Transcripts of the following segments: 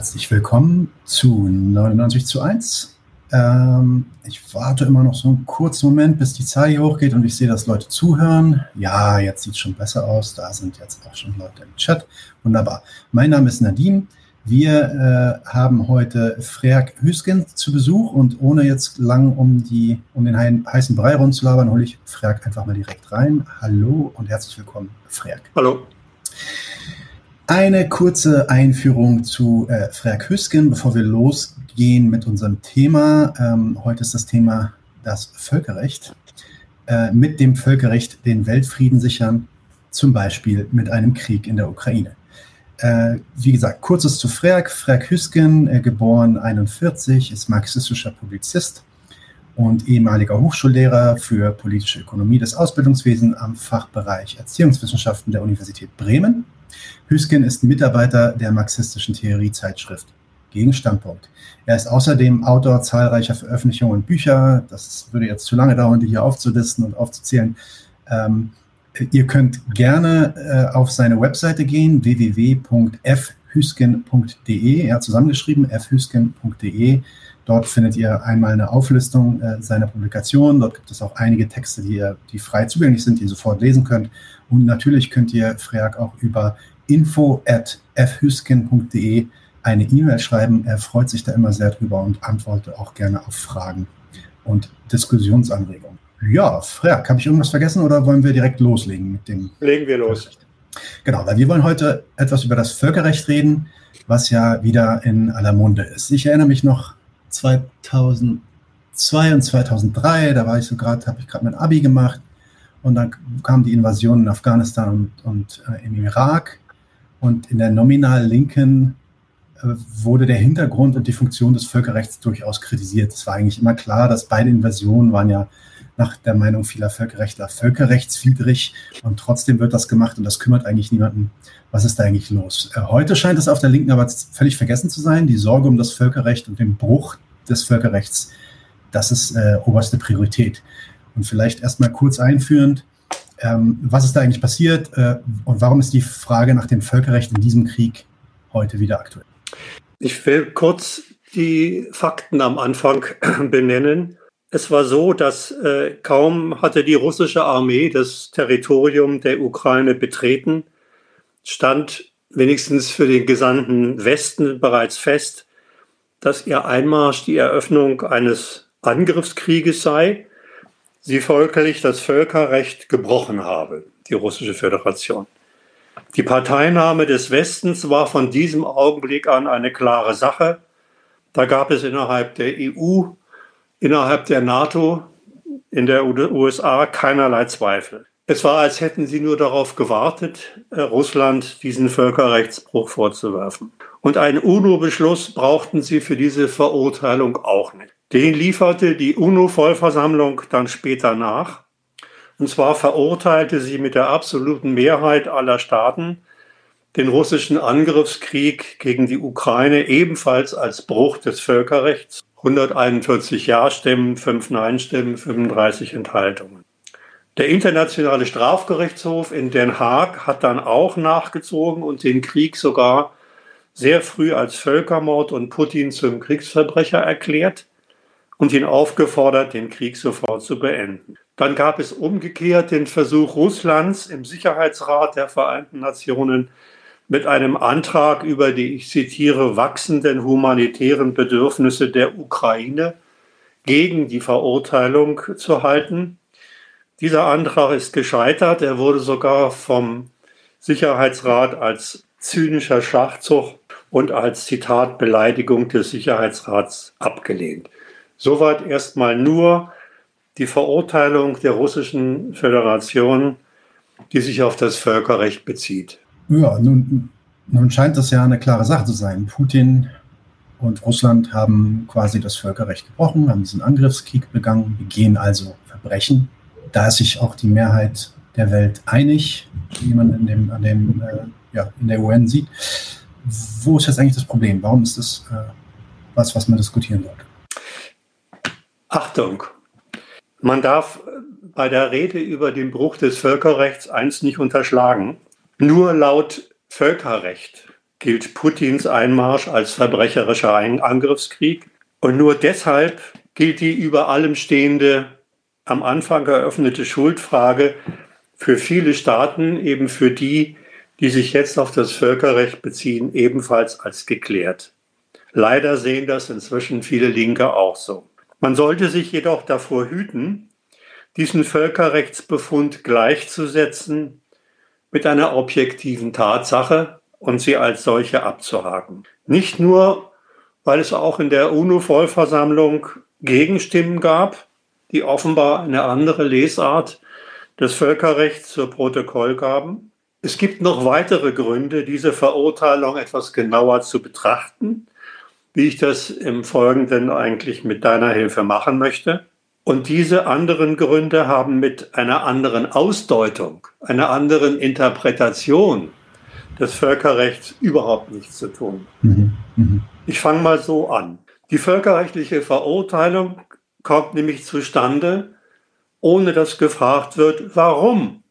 Herzlich willkommen zu 99 zu 1. Ähm, ich warte immer noch so einen kurzen Moment, bis die Zahl hier hochgeht und ich sehe, dass Leute zuhören. Ja, jetzt sieht es schon besser aus. Da sind jetzt auch schon Leute im Chat. Wunderbar. Mein Name ist Nadim. Wir äh, haben heute Freak Hüsken zu Besuch und ohne jetzt lang um, die, um den heißen Brei rumzulabern, hole ich Freak einfach mal direkt rein. Hallo und herzlich willkommen, Freak. Hallo. Eine kurze Einführung zu äh, Freak Hüsken, bevor wir losgehen mit unserem Thema. Ähm, heute ist das Thema das Völkerrecht. Äh, mit dem Völkerrecht den Weltfrieden sichern, zum Beispiel mit einem Krieg in der Ukraine. Äh, wie gesagt, kurzes zu Freak. Freak Hüsken, äh, geboren 41, ist marxistischer Publizist und ehemaliger Hochschullehrer für politische Ökonomie des Ausbildungswesens am Fachbereich Erziehungswissenschaften der Universität Bremen Hüsken ist Mitarbeiter der marxistischen Theoriezeitschrift Gegenstandpunkt. Er ist außerdem Autor zahlreicher Veröffentlichungen und Bücher. Das würde jetzt zu lange dauern, die hier aufzulisten und aufzuzählen. Ähm, ihr könnt gerne äh, auf seine Webseite gehen, www.fhüsken.de. Er hat zusammengeschrieben, fhüsken.de. Dort findet ihr einmal eine Auflistung äh, seiner Publikationen. Dort gibt es auch einige Texte, die, ihr, die frei zugänglich sind, die ihr sofort lesen könnt. Und natürlich könnt ihr Freak auch über info at fhüsken.de eine E-Mail schreiben. Er freut sich da immer sehr drüber und antwortet auch gerne auf Fragen und Diskussionsanregungen. Ja, Freak, habe ich irgendwas vergessen oder wollen wir direkt loslegen mit dem? Legen wir los. Genau, weil wir wollen heute etwas über das Völkerrecht reden, was ja wieder in aller Munde ist. Ich erinnere mich noch 2002 und 2003, da war ich so gerade, habe ich gerade mein Abi gemacht und dann kam die Invasion in Afghanistan und, und äh, im Irak und in der nominal Linken äh, wurde der Hintergrund und die Funktion des Völkerrechts durchaus kritisiert. Es war eigentlich immer klar, dass beide Invasionen waren ja nach der Meinung vieler Völkerrechtler völkerrechtswidrig und trotzdem wird das gemacht und das kümmert eigentlich niemanden. Was ist da eigentlich los? Äh, heute scheint es auf der Linken aber völlig vergessen zu sein. Die Sorge um das Völkerrecht und den Bruch des Völkerrechts, das ist äh, oberste Priorität. Und vielleicht erstmal kurz einführend, ähm, was ist da eigentlich passiert äh, und warum ist die Frage nach dem Völkerrecht in diesem Krieg heute wieder aktuell? Ich will kurz die Fakten am Anfang benennen. Es war so, dass äh, kaum hatte die russische Armee das Territorium der Ukraine betreten, stand wenigstens für den gesamten Westen bereits fest, dass ihr Einmarsch die Eröffnung eines Angriffskrieges sei sie folglich das Völkerrecht gebrochen habe, die russische Föderation. Die Parteinahme des Westens war von diesem Augenblick an eine klare Sache. Da gab es innerhalb der EU, innerhalb der NATO, in der USA keinerlei Zweifel. Es war, als hätten sie nur darauf gewartet, äh, Russland diesen Völkerrechtsbruch vorzuwerfen. Und einen UNO-Beschluss brauchten sie für diese Verurteilung auch nicht. Den lieferte die UNO-Vollversammlung dann später nach. Und zwar verurteilte sie mit der absoluten Mehrheit aller Staaten den russischen Angriffskrieg gegen die Ukraine ebenfalls als Bruch des Völkerrechts. 141 Ja-Stimmen, 5 Nein-Stimmen, 35 Enthaltungen. Der Internationale Strafgerichtshof in Den Haag hat dann auch nachgezogen und den Krieg sogar sehr früh als Völkermord und Putin zum Kriegsverbrecher erklärt und ihn aufgefordert, den Krieg sofort zu beenden. Dann gab es umgekehrt den Versuch Russlands im Sicherheitsrat der Vereinten Nationen mit einem Antrag über die, ich zitiere, wachsenden humanitären Bedürfnisse der Ukraine gegen die Verurteilung zu halten. Dieser Antrag ist gescheitert. Er wurde sogar vom Sicherheitsrat als zynischer Schachzug und als Zitat Beleidigung des Sicherheitsrats abgelehnt. Soweit erstmal nur die Verurteilung der russischen Föderation, die sich auf das Völkerrecht bezieht. Ja, nun, nun scheint das ja eine klare Sache zu sein. Putin und Russland haben quasi das Völkerrecht gebrochen, haben diesen Angriffskrieg begangen, begehen also Verbrechen. Da ist sich auch die Mehrheit der Welt einig, wie man in, dem, an dem, äh, ja, in der UN sieht. Wo ist jetzt eigentlich das Problem? Warum ist das äh, was, was man diskutieren sollte? Achtung, man darf bei der Rede über den Bruch des Völkerrechts eins nicht unterschlagen. Nur laut Völkerrecht gilt Putins Einmarsch als verbrecherischer Angriffskrieg. Und nur deshalb gilt die über allem stehende, am Anfang eröffnete Schuldfrage für viele Staaten, eben für die, die sich jetzt auf das Völkerrecht beziehen, ebenfalls als geklärt. Leider sehen das inzwischen viele Linke auch so. Man sollte sich jedoch davor hüten, diesen Völkerrechtsbefund gleichzusetzen mit einer objektiven Tatsache und sie als solche abzuhaken. Nicht nur, weil es auch in der UNO-Vollversammlung Gegenstimmen gab, die offenbar eine andere Lesart des Völkerrechts zur Protokoll gaben. Es gibt noch weitere Gründe, diese Verurteilung etwas genauer zu betrachten, wie ich das im Folgenden eigentlich mit deiner Hilfe machen möchte. Und diese anderen Gründe haben mit einer anderen Ausdeutung, einer anderen Interpretation des Völkerrechts überhaupt nichts zu tun. Mhm. Mhm. Ich fange mal so an. Die völkerrechtliche Verurteilung kommt nämlich zustande, ohne dass gefragt wird, warum,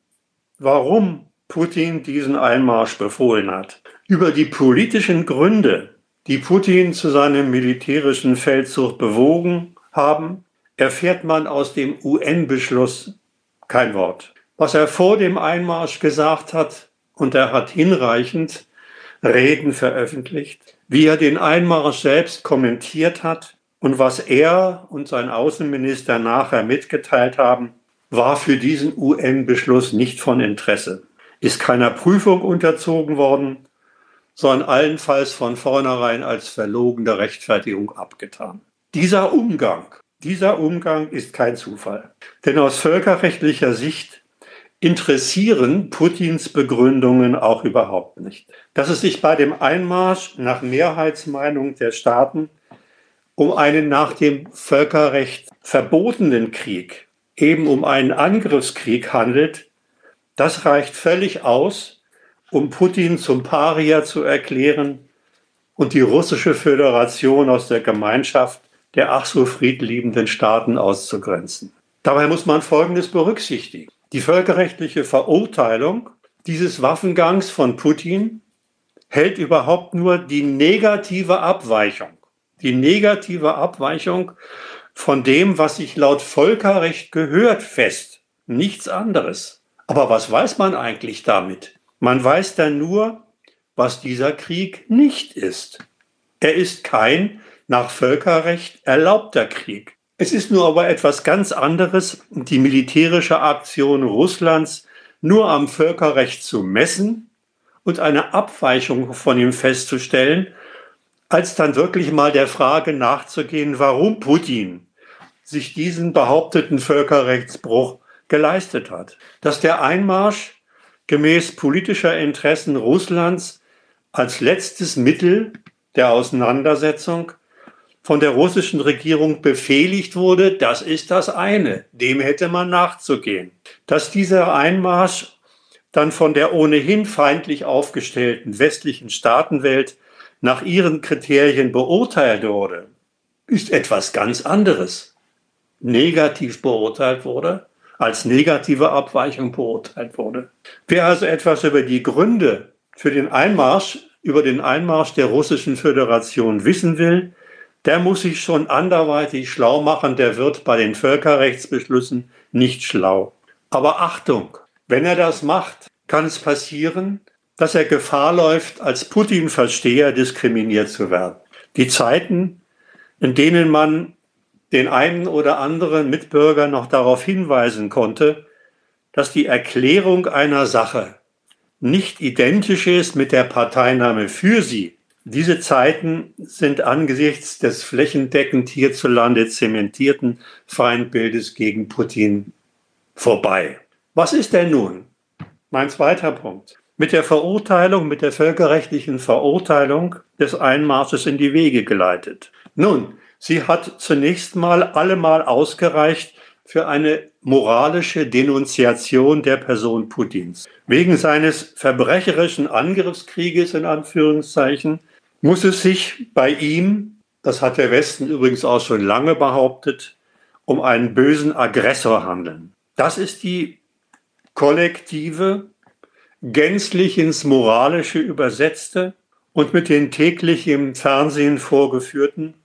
warum Putin diesen Einmarsch befohlen hat. Über die politischen Gründe, die Putin zu seinem militärischen Feldzug bewogen haben, erfährt man aus dem UN-Beschluss kein Wort. Was er vor dem Einmarsch gesagt hat, und er hat hinreichend Reden veröffentlicht, wie er den Einmarsch selbst kommentiert hat und was er und sein Außenminister nachher mitgeteilt haben, war für diesen UN-Beschluss nicht von Interesse, ist keiner Prüfung unterzogen worden, sondern allenfalls von vornherein als verlogene Rechtfertigung abgetan. Dieser Umgang dieser Umgang ist kein Zufall. Denn aus völkerrechtlicher Sicht interessieren Putins Begründungen auch überhaupt nicht. Dass es sich bei dem Einmarsch nach Mehrheitsmeinung der Staaten um einen nach dem Völkerrecht verbotenen Krieg, eben um einen Angriffskrieg handelt, das reicht völlig aus, um Putin zum Paria zu erklären und die russische Föderation aus der Gemeinschaft der ach so friedliebenden Staaten auszugrenzen. Dabei muss man Folgendes berücksichtigen. Die völkerrechtliche Verurteilung dieses Waffengangs von Putin hält überhaupt nur die negative Abweichung, die negative Abweichung von dem, was sich laut Völkerrecht gehört, fest. Nichts anderes. Aber was weiß man eigentlich damit? Man weiß dann nur, was dieser Krieg nicht ist. Er ist kein nach Völkerrecht erlaubter Krieg. Es ist nur aber etwas ganz anderes, die militärische Aktion Russlands nur am Völkerrecht zu messen und eine Abweichung von ihm festzustellen, als dann wirklich mal der Frage nachzugehen, warum Putin sich diesen behaupteten Völkerrechtsbruch geleistet hat. Dass der Einmarsch gemäß politischer Interessen Russlands als letztes Mittel der Auseinandersetzung von der russischen Regierung befehligt wurde, das ist das eine. Dem hätte man nachzugehen. Dass dieser Einmarsch dann von der ohnehin feindlich aufgestellten westlichen Staatenwelt nach ihren Kriterien beurteilt wurde, ist etwas ganz anderes. Negativ beurteilt wurde, als negative Abweichung beurteilt wurde. Wer also etwas über die Gründe für den Einmarsch, über den Einmarsch der russischen Föderation wissen will, der muss sich schon anderweitig schlau machen, der wird bei den Völkerrechtsbeschlüssen nicht schlau. Aber Achtung, wenn er das macht, kann es passieren, dass er Gefahr läuft, als Putin-Versteher diskriminiert zu werden. Die Zeiten, in denen man den einen oder anderen Mitbürger noch darauf hinweisen konnte, dass die Erklärung einer Sache nicht identisch ist mit der Parteinahme für sie, diese Zeiten sind angesichts des flächendeckend hierzulande zementierten Feindbildes gegen Putin vorbei. Was ist denn nun? Mein zweiter Punkt. Mit der Verurteilung, mit der völkerrechtlichen Verurteilung des Einmarsches in die Wege geleitet. Nun, sie hat zunächst mal allemal ausgereicht für eine moralische Denunziation der Person Putins. Wegen seines verbrecherischen Angriffskrieges in Anführungszeichen muss es sich bei ihm, das hat der Westen übrigens auch schon lange behauptet, um einen bösen Aggressor handeln. Das ist die kollektive, gänzlich ins Moralische übersetzte und mit den täglich im Fernsehen vorgeführten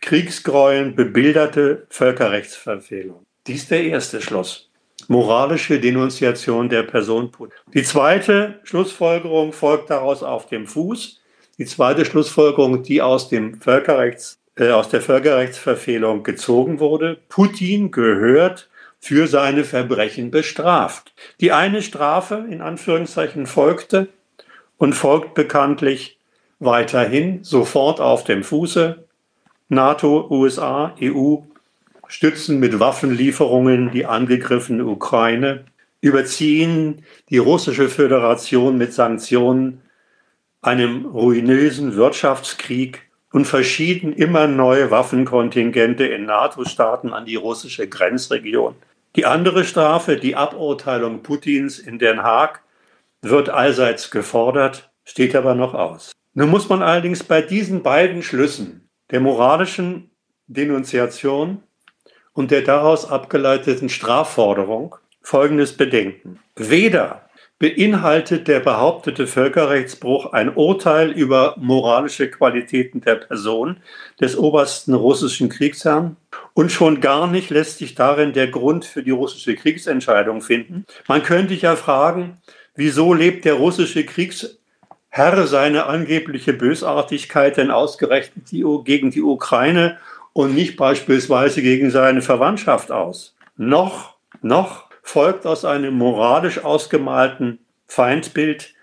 Kriegsgräueln bebilderte Völkerrechtsverfehlungen. Dies der erste Schluss. Moralische Denunziation der Person Putin. Die zweite Schlussfolgerung folgt daraus auf dem Fuß. Die zweite Schlussfolgerung, die aus, dem Völkerrechts, äh, aus der Völkerrechtsverfehlung gezogen wurde. Putin gehört für seine Verbrechen bestraft. Die eine Strafe in Anführungszeichen folgte und folgt bekanntlich weiterhin sofort auf dem Fuße. NATO, USA, EU stützen mit Waffenlieferungen die angegriffene Ukraine, überziehen die russische Föderation mit Sanktionen, einem ruinösen Wirtschaftskrieg und verschieden immer neue Waffenkontingente in NATO-Staaten an die russische Grenzregion. Die andere Strafe, die Aburteilung Putins in Den Haag, wird allseits gefordert, steht aber noch aus. Nun muss man allerdings bei diesen beiden Schlüssen der moralischen Denunziation und der daraus abgeleiteten Strafforderung Folgendes bedenken. Weder beinhaltet der behauptete Völkerrechtsbruch ein Urteil über moralische Qualitäten der Person des obersten russischen Kriegsherrn und schon gar nicht lässt sich darin der Grund für die russische Kriegsentscheidung finden. Man könnte ja fragen, wieso lebt der russische Kriegsherr seine angebliche Bösartigkeit denn ausgerechnet gegen die Ukraine und nicht beispielsweise gegen seine Verwandtschaft aus? Noch, noch folgt aus einem moralisch ausgemalten Feindbild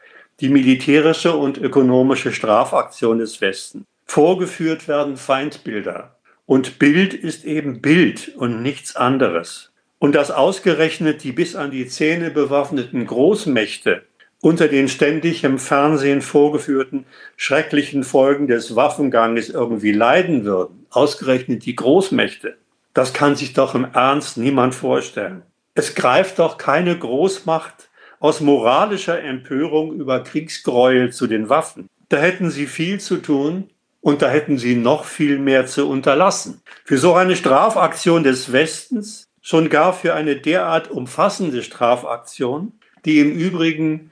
die militärische und ökonomische Strafaktion des Westens. Vorgeführt werden Feindbilder. Und Bild ist eben Bild und nichts anderes. Und dass ausgerechnet die bis an die Zähne bewaffneten Großmächte unter den ständig im Fernsehen vorgeführten schrecklichen Folgen des Waffenganges irgendwie leiden würden, ausgerechnet die Großmächte, das kann sich doch im Ernst niemand vorstellen. Es greift doch keine Großmacht aus moralischer Empörung über Kriegsgräuel zu den Waffen. Da hätten sie viel zu tun und da hätten sie noch viel mehr zu unterlassen. Für so eine Strafaktion des Westens, schon gar für eine derart umfassende Strafaktion, die im Übrigen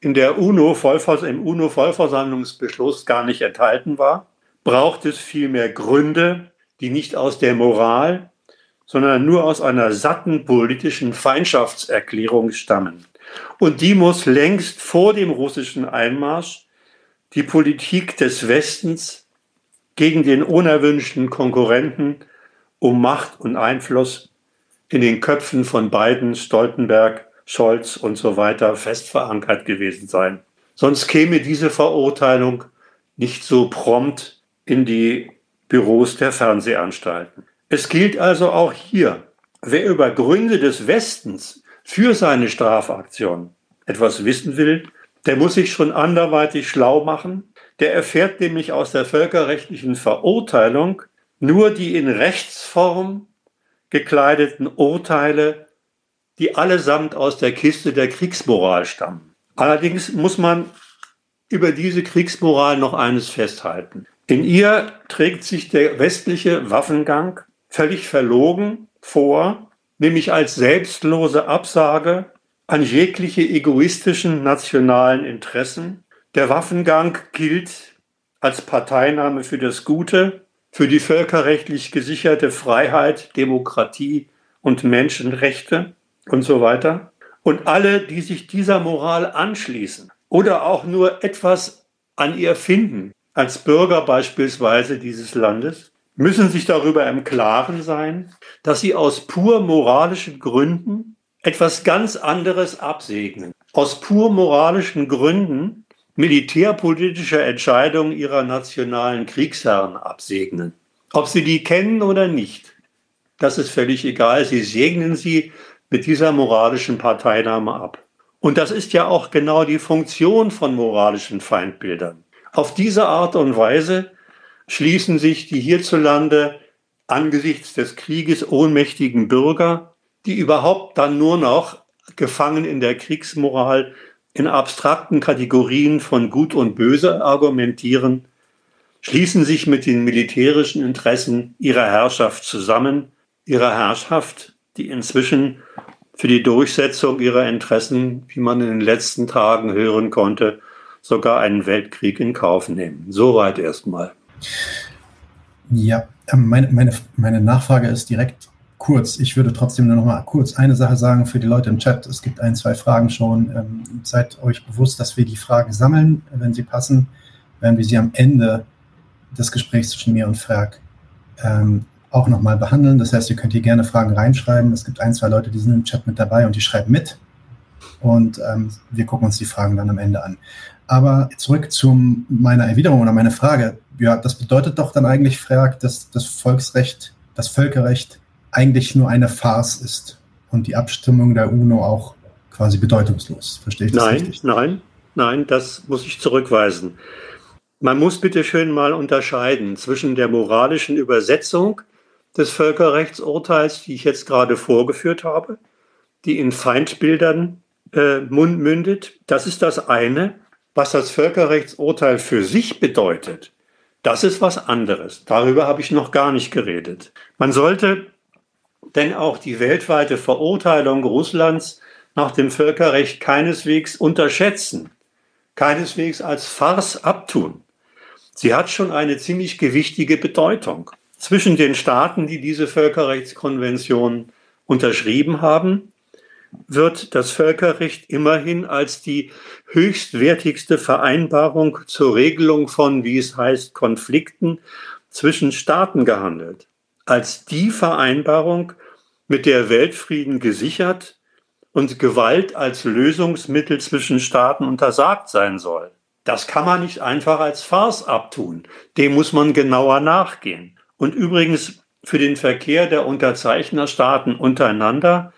in der UNO im UNO-Vollversammlungsbeschluss gar nicht enthalten war, braucht es vielmehr Gründe, die nicht aus der Moral, sondern nur aus einer satten politischen Feindschaftserklärung stammen. Und die muss längst vor dem russischen Einmarsch die Politik des Westens gegen den unerwünschten Konkurrenten um Macht und Einfluss in den Köpfen von Biden, Stoltenberg, Scholz und so weiter fest verankert gewesen sein. Sonst käme diese Verurteilung nicht so prompt in die Büros der Fernsehanstalten. Es gilt also auch hier, wer über Gründe des Westens für seine Strafaktion etwas wissen will, der muss sich schon anderweitig schlau machen. Der erfährt nämlich aus der völkerrechtlichen Verurteilung nur die in Rechtsform gekleideten Urteile, die allesamt aus der Kiste der Kriegsmoral stammen. Allerdings muss man über diese Kriegsmoral noch eines festhalten. In ihr trägt sich der westliche Waffengang völlig verlogen vor, nämlich als selbstlose Absage an jegliche egoistischen nationalen Interessen. Der Waffengang gilt als Parteinahme für das Gute, für die völkerrechtlich gesicherte Freiheit, Demokratie und Menschenrechte und so weiter. Und alle, die sich dieser Moral anschließen oder auch nur etwas an ihr finden, als Bürger beispielsweise dieses Landes, müssen sich darüber im Klaren sein, dass sie aus pur moralischen Gründen etwas ganz anderes absegnen. Aus pur moralischen Gründen militärpolitische Entscheidungen ihrer nationalen Kriegsherren absegnen. Ob sie die kennen oder nicht, das ist völlig egal. Sie segnen sie mit dieser moralischen Parteinahme ab. Und das ist ja auch genau die Funktion von moralischen Feindbildern. Auf diese Art und Weise schließen sich die hierzulande angesichts des Krieges ohnmächtigen Bürger die überhaupt dann nur noch gefangen in der Kriegsmoral in abstrakten Kategorien von Gut und Böse argumentieren, schließen sich mit den militärischen Interessen ihrer Herrschaft zusammen, ihrer Herrschaft, die inzwischen für die Durchsetzung ihrer Interessen, wie man in den letzten Tagen hören konnte, sogar einen Weltkrieg in Kauf nehmen. Soweit erstmal. Ja, ähm, meine, meine, meine Nachfrage ist direkt kurz. Ich würde trotzdem nur noch mal kurz eine Sache sagen für die Leute im Chat. Es gibt ein, zwei Fragen schon. Ähm, seid euch bewusst, dass wir die Fragen sammeln. Wenn sie passen, werden wir sie am Ende des Gesprächs zwischen mir und Frag ähm, auch nochmal behandeln. Das heißt, ihr könnt hier gerne Fragen reinschreiben. Es gibt ein, zwei Leute, die sind im Chat mit dabei und die schreiben mit. Und ähm, wir gucken uns die Fragen dann am Ende an. Aber zurück zu meiner Erwiderung oder meiner Frage. Ja, das bedeutet doch dann eigentlich, Frag, dass das Volksrecht, das Völkerrecht eigentlich nur eine Farce ist und die Abstimmung der UNO auch quasi bedeutungslos. Verstehe ich das nein, richtig? Nein, nein, das muss ich zurückweisen. Man muss bitte schön mal unterscheiden zwischen der moralischen Übersetzung des Völkerrechtsurteils, die ich jetzt gerade vorgeführt habe, die in Feindbildern äh, mündet. Das ist das eine. Was das Völkerrechtsurteil für sich bedeutet, das ist was anderes. Darüber habe ich noch gar nicht geredet. Man sollte denn auch die weltweite Verurteilung Russlands nach dem Völkerrecht keineswegs unterschätzen, keineswegs als Farce abtun. Sie hat schon eine ziemlich gewichtige Bedeutung. Zwischen den Staaten, die diese Völkerrechtskonvention unterschrieben haben, wird das Völkerrecht immerhin als die höchstwertigste Vereinbarung zur Regelung von, wie es heißt, Konflikten zwischen Staaten gehandelt. Als die Vereinbarung, mit der Weltfrieden gesichert und Gewalt als Lösungsmittel zwischen Staaten untersagt sein soll. Das kann man nicht einfach als Farce abtun. Dem muss man genauer nachgehen. Und übrigens für den Verkehr der Unterzeichnerstaaten untereinander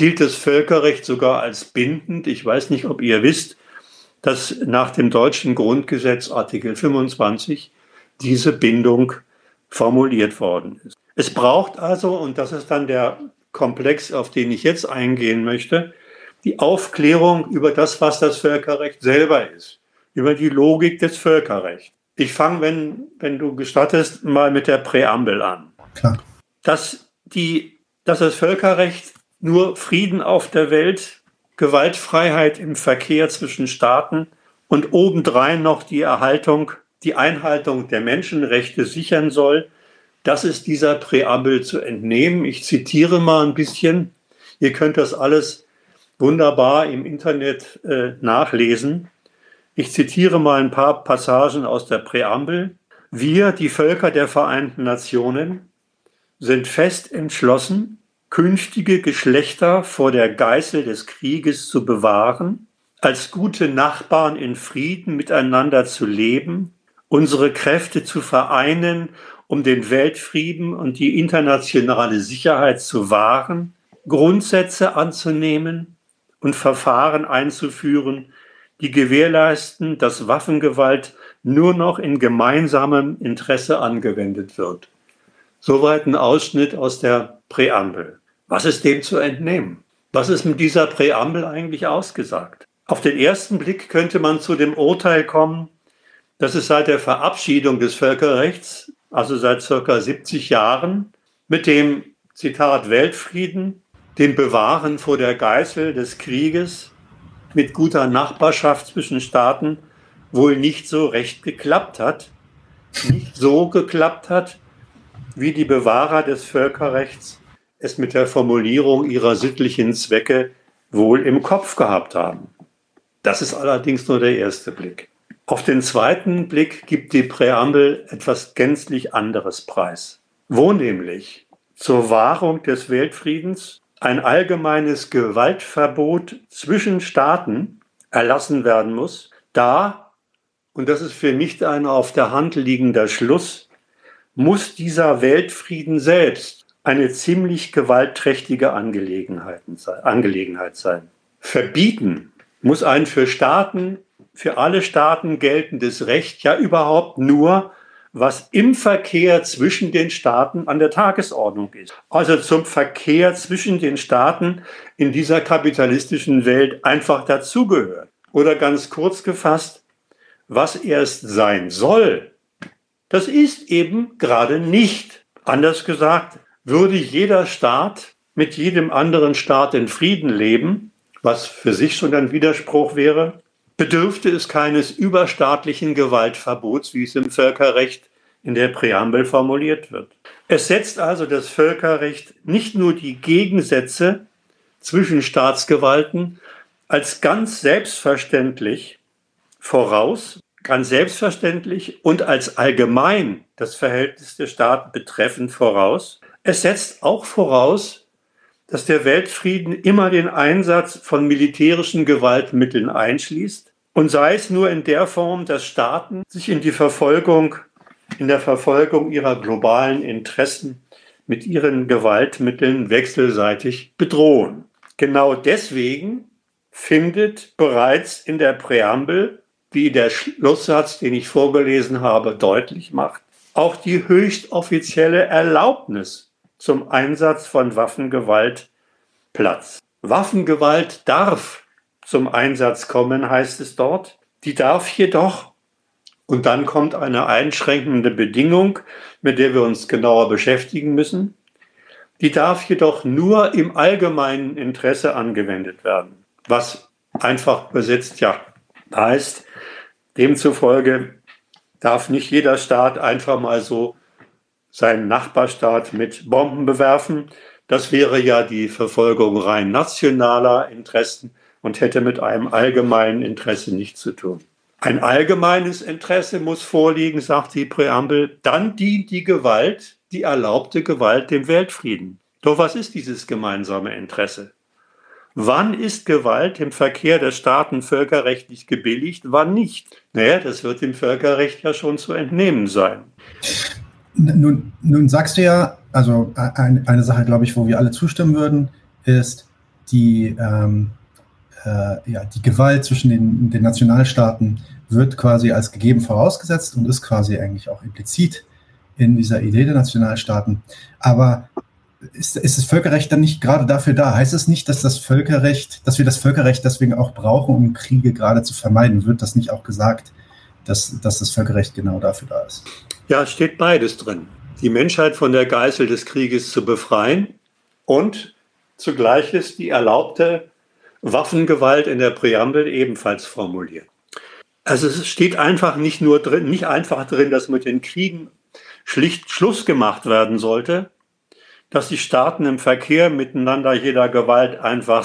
gilt das Völkerrecht sogar als bindend. Ich weiß nicht, ob ihr wisst, dass nach dem deutschen Grundgesetz Artikel 25 diese Bindung formuliert worden ist. Es braucht also, und das ist dann der Komplex, auf den ich jetzt eingehen möchte, die Aufklärung über das, was das Völkerrecht selber ist über die Logik des Völkerrechts. Ich fange, wenn, wenn du gestattest, mal mit der Präambel an. Klar. Dass, die, dass das Völkerrecht nur Frieden auf der Welt, Gewaltfreiheit im Verkehr zwischen Staaten und obendrein noch die Erhaltung, die Einhaltung der Menschenrechte sichern soll, das ist dieser Präambel zu entnehmen. Ich zitiere mal ein bisschen. Ihr könnt das alles wunderbar im Internet äh, nachlesen. Ich zitiere mal ein paar Passagen aus der Präambel. Wir, die Völker der Vereinten Nationen, sind fest entschlossen, künftige Geschlechter vor der Geißel des Krieges zu bewahren, als gute Nachbarn in Frieden miteinander zu leben, unsere Kräfte zu vereinen, um den Weltfrieden und die internationale Sicherheit zu wahren, Grundsätze anzunehmen und Verfahren einzuführen, die gewährleisten, dass Waffengewalt nur noch in gemeinsamem Interesse angewendet wird. Soweit ein Ausschnitt aus der Präambel. Was ist dem zu entnehmen? Was ist mit dieser Präambel eigentlich ausgesagt? Auf den ersten Blick könnte man zu dem Urteil kommen, dass es seit der Verabschiedung des Völkerrechts, also seit circa 70 Jahren, mit dem Zitat Weltfrieden, dem Bewahren vor der Geißel des Krieges mit guter Nachbarschaft zwischen Staaten wohl nicht so recht geklappt hat, nicht so geklappt hat, wie die Bewahrer des Völkerrechts es mit der Formulierung ihrer sittlichen Zwecke wohl im Kopf gehabt haben. Das ist allerdings nur der erste Blick. Auf den zweiten Blick gibt die Präambel etwas gänzlich anderes preis. Wo nämlich zur Wahrung des Weltfriedens ein allgemeines Gewaltverbot zwischen Staaten erlassen werden muss, da, und das ist für mich ein auf der Hand liegender Schluss, muss dieser Weltfrieden selbst eine ziemlich gewaltträchtige Angelegenheit sein. Verbieten muss ein für Staaten, für alle Staaten geltendes Recht ja überhaupt nur was im Verkehr zwischen den Staaten an der Tagesordnung ist. Also zum Verkehr zwischen den Staaten in dieser kapitalistischen Welt einfach dazugehört. Oder ganz kurz gefasst, was erst sein soll, das ist eben gerade nicht. Anders gesagt, würde jeder Staat mit jedem anderen Staat in Frieden leben, was für sich schon ein Widerspruch wäre, bedürfte es keines überstaatlichen Gewaltverbots, wie es im Völkerrecht in der Präambel formuliert wird. Es setzt also das Völkerrecht nicht nur die Gegensätze zwischen Staatsgewalten als ganz selbstverständlich voraus, ganz selbstverständlich und als allgemein das Verhältnis der Staaten betreffend voraus. Es setzt auch voraus, dass der Weltfrieden immer den Einsatz von militärischen Gewaltmitteln einschließt und sei es nur in der Form, dass Staaten sich in die Verfolgung, in der Verfolgung ihrer globalen Interessen mit ihren Gewaltmitteln wechselseitig bedrohen. Genau deswegen findet bereits in der Präambel, wie der Schlusssatz, den ich vorgelesen habe, deutlich macht, auch die höchst offizielle Erlaubnis zum Einsatz von Waffengewalt Platz. Waffengewalt darf zum Einsatz kommen, heißt es dort. Die darf jedoch, und dann kommt eine einschränkende Bedingung, mit der wir uns genauer beschäftigen müssen, die darf jedoch nur im allgemeinen Interesse angewendet werden. Was einfach besetzt ja heißt, demzufolge darf nicht jeder Staat einfach mal so seinen Nachbarstaat mit Bomben bewerfen. Das wäre ja die Verfolgung rein nationaler Interessen und hätte mit einem allgemeinen Interesse nichts zu tun. Ein allgemeines Interesse muss vorliegen, sagt die Präambel, dann dient die Gewalt die erlaubte Gewalt dem Weltfrieden. Doch was ist dieses gemeinsame Interesse? Wann ist Gewalt im Verkehr der Staaten völkerrechtlich gebilligt, wann nicht? Naja, das wird dem Völkerrecht ja schon zu entnehmen sein. Nun, nun sagst du ja, also ein, eine Sache, glaube ich, wo wir alle zustimmen würden, ist die, ähm, äh, ja, die Gewalt zwischen den, den Nationalstaaten wird quasi als gegeben vorausgesetzt und ist quasi eigentlich auch implizit in dieser Idee der Nationalstaaten. Aber ist, ist das Völkerrecht dann nicht gerade dafür da? Heißt es nicht, dass das Völkerrecht, dass wir das Völkerrecht deswegen auch brauchen, um Kriege gerade zu vermeiden? Wird das nicht auch gesagt, dass, dass das Völkerrecht genau dafür da ist? Ja, es steht beides drin. Die Menschheit von der Geißel des Krieges zu befreien und zugleich ist die erlaubte Waffengewalt in der Präambel ebenfalls formuliert. Also es steht einfach nicht nur drin, nicht einfach drin, dass mit den Kriegen schlicht Schluss gemacht werden sollte, dass die Staaten im Verkehr miteinander jeder Gewalt einfach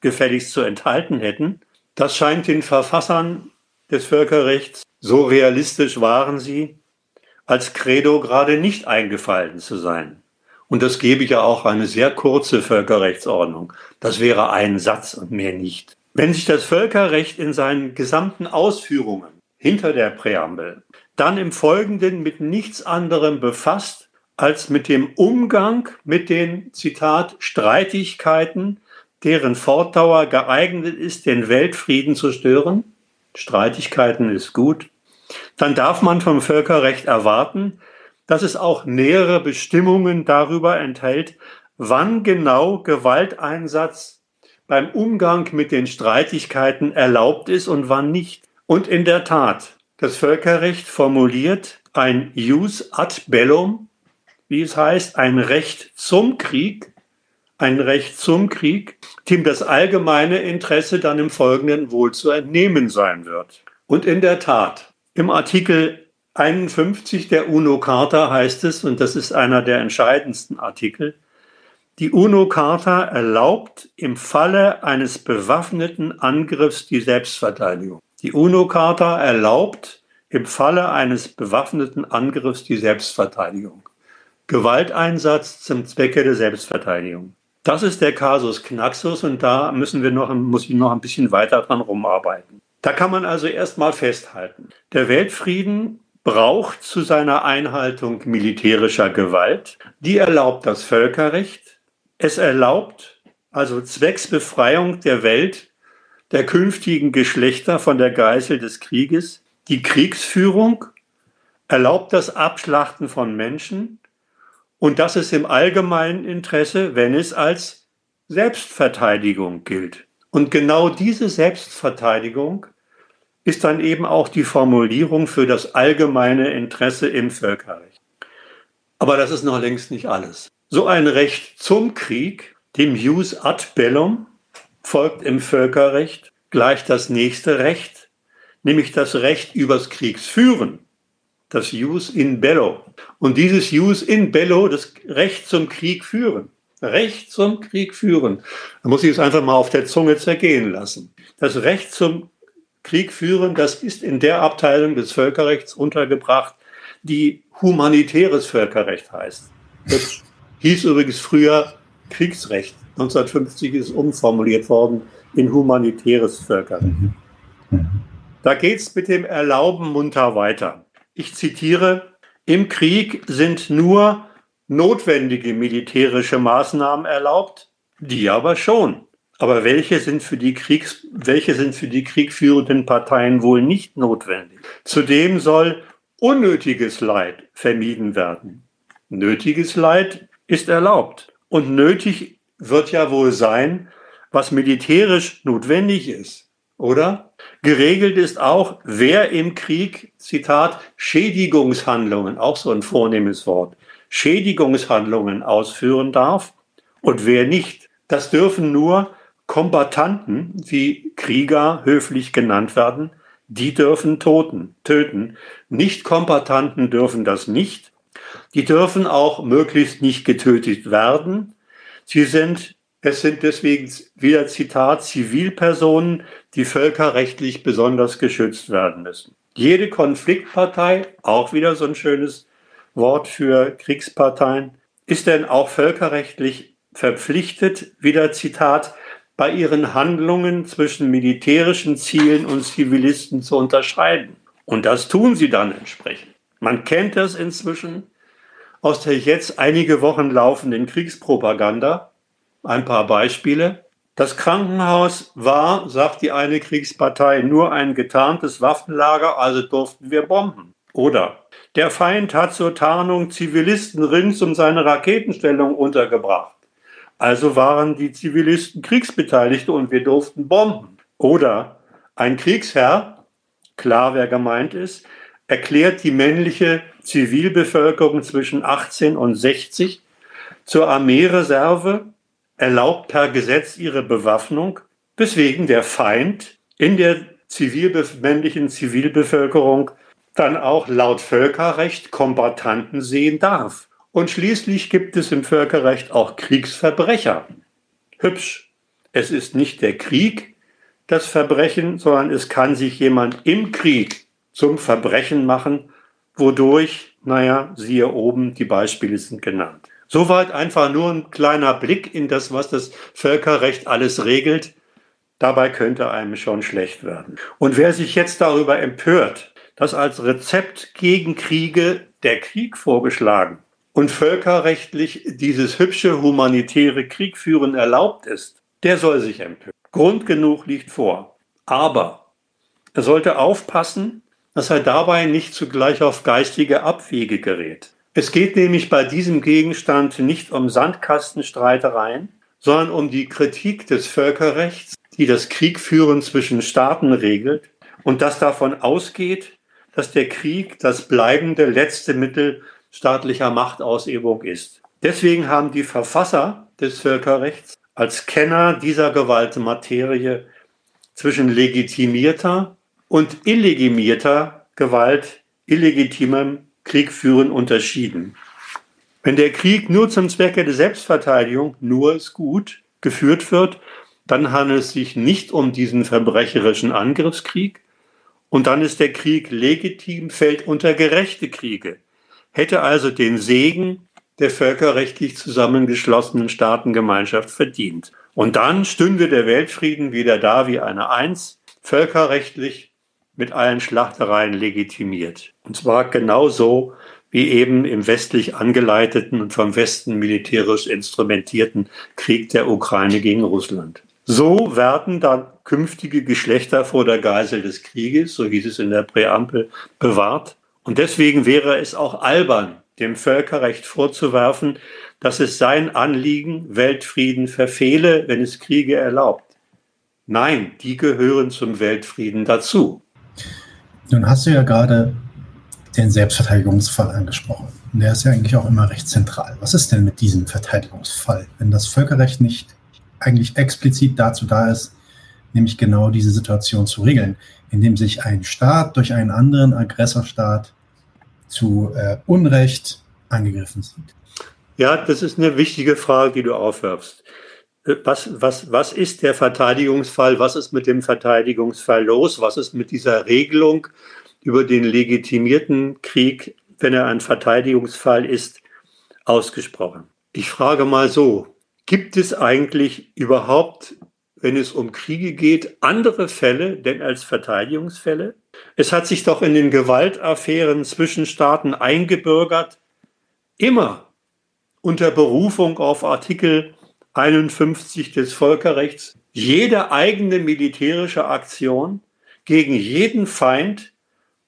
gefälligst zu enthalten hätten. Das scheint den Verfassern des Völkerrechts, so realistisch waren sie, als Credo gerade nicht eingefallen zu sein. Und das gebe ich ja auch eine sehr kurze Völkerrechtsordnung. Das wäre ein Satz und mehr nicht. Wenn sich das Völkerrecht in seinen gesamten Ausführungen hinter der Präambel dann im Folgenden mit nichts anderem befasst, als mit dem Umgang mit den, Zitat, Streitigkeiten, deren Fortdauer geeignet ist, den Weltfrieden zu stören. Streitigkeiten ist gut. Dann darf man vom Völkerrecht erwarten, dass es auch nähere Bestimmungen darüber enthält, wann genau Gewalteinsatz beim Umgang mit den Streitigkeiten erlaubt ist und wann nicht. Und in der Tat, das Völkerrecht formuliert ein Jus ad bellum wie es heißt, ein Recht zum Krieg, ein Recht zum Krieg, dem das allgemeine Interesse dann im Folgenden wohl zu entnehmen sein wird. Und in der Tat, im Artikel 51 der UNO-Charta heißt es, und das ist einer der entscheidendsten Artikel, die UNO-Charta erlaubt im Falle eines bewaffneten Angriffs die Selbstverteidigung. Die UNO-Charta erlaubt im Falle eines bewaffneten Angriffs die Selbstverteidigung. Gewalteinsatz zum Zwecke der Selbstverteidigung. Das ist der Kasus Knaxus und da müssen wir noch, muss ich noch ein bisschen weiter dran rumarbeiten. Da kann man also erstmal festhalten. Der Weltfrieden braucht zu seiner Einhaltung militärischer Gewalt. Die erlaubt das Völkerrecht. Es erlaubt also zwecks Befreiung der Welt der künftigen Geschlechter von der Geißel des Krieges die Kriegsführung, erlaubt das Abschlachten von Menschen, und das ist im allgemeinen Interesse, wenn es als Selbstverteidigung gilt. Und genau diese Selbstverteidigung ist dann eben auch die Formulierung für das allgemeine Interesse im Völkerrecht. Aber das ist noch längst nicht alles. So ein Recht zum Krieg, dem Jus ad bellum, folgt im Völkerrecht gleich das nächste Recht nämlich das Recht übers Kriegsführen, das Jus in bello. Und dieses Jus in bello, das Recht zum Krieg führen, Recht zum Krieg führen, da muss ich es einfach mal auf der Zunge zergehen lassen. Das Recht zum Krieg führen, das ist in der Abteilung des Völkerrechts untergebracht, die humanitäres Völkerrecht heißt. Das hieß übrigens früher Kriegsrecht. 1950 ist umformuliert worden in humanitäres Völkerrecht. Mhm. Mhm. Da geht es mit dem Erlauben munter weiter. Ich zitiere, im Krieg sind nur notwendige militärische Maßnahmen erlaubt, die aber schon. Aber welche sind für die Kriegs, welche sind für die kriegführenden Parteien wohl nicht notwendig? Zudem soll unnötiges Leid vermieden werden. Nötiges Leid ist erlaubt. Und nötig wird ja wohl sein, was militärisch notwendig ist, oder? Geregelt ist auch, wer im Krieg, Zitat, Schädigungshandlungen, auch so ein vornehmes Wort, Schädigungshandlungen ausführen darf und wer nicht. Das dürfen nur Kombattanten, wie Krieger höflich genannt werden, die dürfen toten, töten. Nicht-Kombattanten dürfen das nicht. Die dürfen auch möglichst nicht getötet werden. Sie sind, es sind deswegen wieder Zitat, Zivilpersonen, die völkerrechtlich besonders geschützt werden müssen. Jede Konfliktpartei, auch wieder so ein schönes Wort für Kriegsparteien, ist denn auch völkerrechtlich verpflichtet, wieder Zitat, bei ihren Handlungen zwischen militärischen Zielen und Zivilisten zu unterscheiden. Und das tun sie dann entsprechend. Man kennt das inzwischen aus der jetzt einige Wochen laufenden Kriegspropaganda. Ein paar Beispiele. Das Krankenhaus war, sagt die eine Kriegspartei, nur ein getarntes Waffenlager, also durften wir bomben. Oder der Feind hat zur Tarnung Zivilisten rings um seine Raketenstellung untergebracht. Also waren die Zivilisten Kriegsbeteiligte und wir durften bomben. Oder ein Kriegsherr, klar wer gemeint ist, erklärt die männliche Zivilbevölkerung zwischen 18 und 60 zur Armeereserve, erlaubt per Gesetz ihre Bewaffnung, weswegen der Feind in der Zivilbe männlichen Zivilbevölkerung dann auch laut Völkerrecht Kombattanten sehen darf. Und schließlich gibt es im Völkerrecht auch Kriegsverbrecher. Hübsch. Es ist nicht der Krieg das Verbrechen, sondern es kann sich jemand im Krieg zum Verbrechen machen, wodurch, naja, siehe oben, die Beispiele sind genannt. Soweit einfach nur ein kleiner Blick in das, was das Völkerrecht alles regelt. Dabei könnte einem schon schlecht werden. Und wer sich jetzt darüber empört, dass als Rezept gegen Kriege der Krieg vorgeschlagen und völkerrechtlich dieses hübsche humanitäre Kriegführen erlaubt ist, der soll sich empören. Grund genug liegt vor. Aber er sollte aufpassen, dass er dabei nicht zugleich auf geistige Abwege gerät. Es geht nämlich bei diesem Gegenstand nicht um Sandkastenstreitereien, sondern um die Kritik des Völkerrechts, die das Kriegführen zwischen Staaten regelt und das davon ausgeht, dass der Krieg das bleibende letzte Mittel staatlicher Machtausübung ist. Deswegen haben die Verfasser des Völkerrechts als Kenner dieser Gewaltmaterie zwischen legitimierter und illegitimierter Gewalt, illegitimem Kriegführen unterschieden. Wenn der Krieg nur zum Zwecke der Selbstverteidigung, nur ist gut, geführt wird, dann handelt es sich nicht um diesen verbrecherischen Angriffskrieg und dann ist der Krieg legitim, fällt unter gerechte Kriege hätte also den Segen der völkerrechtlich zusammengeschlossenen Staatengemeinschaft verdient. Und dann stünde der Weltfrieden wieder da wie eine Eins, völkerrechtlich mit allen Schlachtereien legitimiert. Und zwar genauso wie eben im westlich angeleiteten und vom Westen militärisch instrumentierten Krieg der Ukraine gegen Russland. So werden dann künftige Geschlechter vor der Geisel des Krieges, so hieß es in der Präambel, bewahrt und deswegen wäre es auch albern, dem Völkerrecht vorzuwerfen, dass es sein Anliegen Weltfrieden verfehle, wenn es Kriege erlaubt. Nein, die gehören zum Weltfrieden dazu. Nun hast du ja gerade den Selbstverteidigungsfall angesprochen. der ist ja eigentlich auch immer recht zentral. Was ist denn mit diesem Verteidigungsfall, wenn das Völkerrecht nicht eigentlich explizit dazu da ist, nämlich genau diese Situation zu regeln, indem sich ein Staat durch einen anderen Aggressorstaat zu äh, Unrecht angegriffen sieht. Ja, das ist eine wichtige Frage, die du aufwirfst. Äh, was, was, was ist der Verteidigungsfall? Was ist mit dem Verteidigungsfall los? Was ist mit dieser Regelung über den legitimierten Krieg, wenn er ein Verteidigungsfall ist, ausgesprochen? Ich frage mal so, gibt es eigentlich überhaupt, wenn es um Kriege geht, andere Fälle denn als Verteidigungsfälle? Es hat sich doch in den Gewaltaffären zwischen Staaten eingebürgert, immer unter Berufung auf Artikel 51 des Völkerrechts, jede eigene militärische Aktion gegen jeden Feind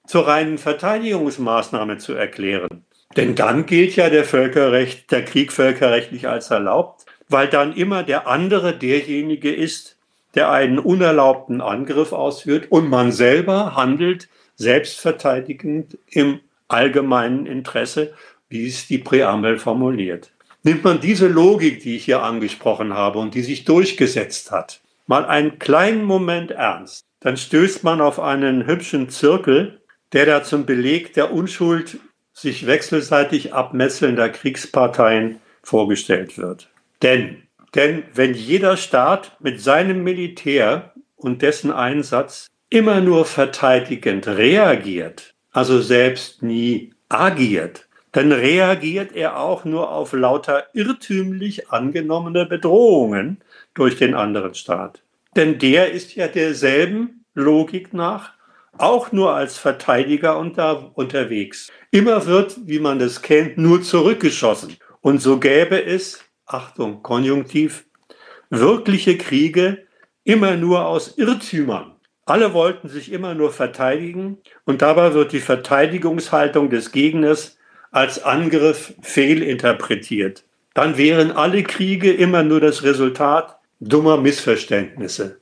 zur reinen Verteidigungsmaßnahme zu erklären. Denn dann gilt ja der Völkerrecht, der Krieg völkerrechtlich als erlaubt, weil dann immer der andere derjenige ist, der einen unerlaubten Angriff ausführt und man selber handelt selbstverteidigend im allgemeinen Interesse, wie es die Präambel formuliert. Nimmt man diese Logik, die ich hier angesprochen habe und die sich durchgesetzt hat, mal einen kleinen Moment ernst, dann stößt man auf einen hübschen Zirkel, der da zum Beleg der Unschuld sich wechselseitig abmetzelnder Kriegsparteien vorgestellt wird. Denn, denn wenn jeder Staat mit seinem Militär und dessen Einsatz immer nur verteidigend reagiert, also selbst nie agiert, dann reagiert er auch nur auf lauter irrtümlich angenommene Bedrohungen durch den anderen Staat. Denn der ist ja derselben Logik nach auch nur als Verteidiger unter, unterwegs. Immer wird, wie man das kennt, nur zurückgeschossen. Und so gäbe es, Achtung, Konjunktiv, wirkliche Kriege immer nur aus Irrtümern. Alle wollten sich immer nur verteidigen und dabei wird die Verteidigungshaltung des Gegners als Angriff fehlinterpretiert. Dann wären alle Kriege immer nur das Resultat dummer Missverständnisse.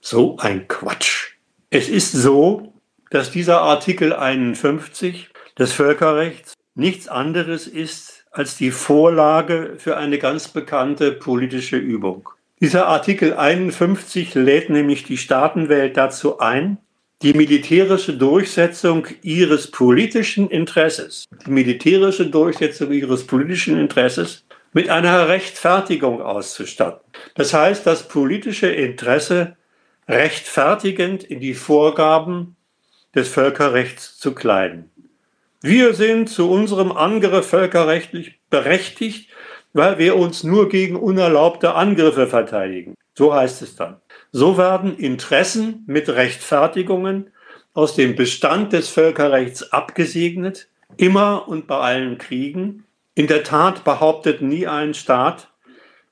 So ein Quatsch. Es ist so, dass dieser Artikel 51 des Völkerrechts nichts anderes ist als die Vorlage für eine ganz bekannte politische Übung. Dieser Artikel 51 lädt nämlich die Staatenwelt dazu ein, die militärische Durchsetzung ihres politischen Interesses, die militärische Durchsetzung ihres politischen Interesses mit einer Rechtfertigung auszustatten. Das heißt, das politische Interesse rechtfertigend in die Vorgaben des Völkerrechts zu kleiden. Wir sind zu unserem Angriff völkerrechtlich berechtigt, weil wir uns nur gegen unerlaubte Angriffe verteidigen. So heißt es dann. So werden Interessen mit Rechtfertigungen aus dem Bestand des Völkerrechts abgesegnet, immer und bei allen Kriegen. In der Tat behauptet nie ein Staat,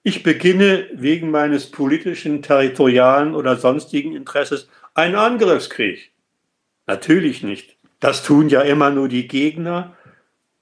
ich beginne wegen meines politischen, territorialen oder sonstigen Interesses einen Angriffskrieg. Natürlich nicht. Das tun ja immer nur die Gegner,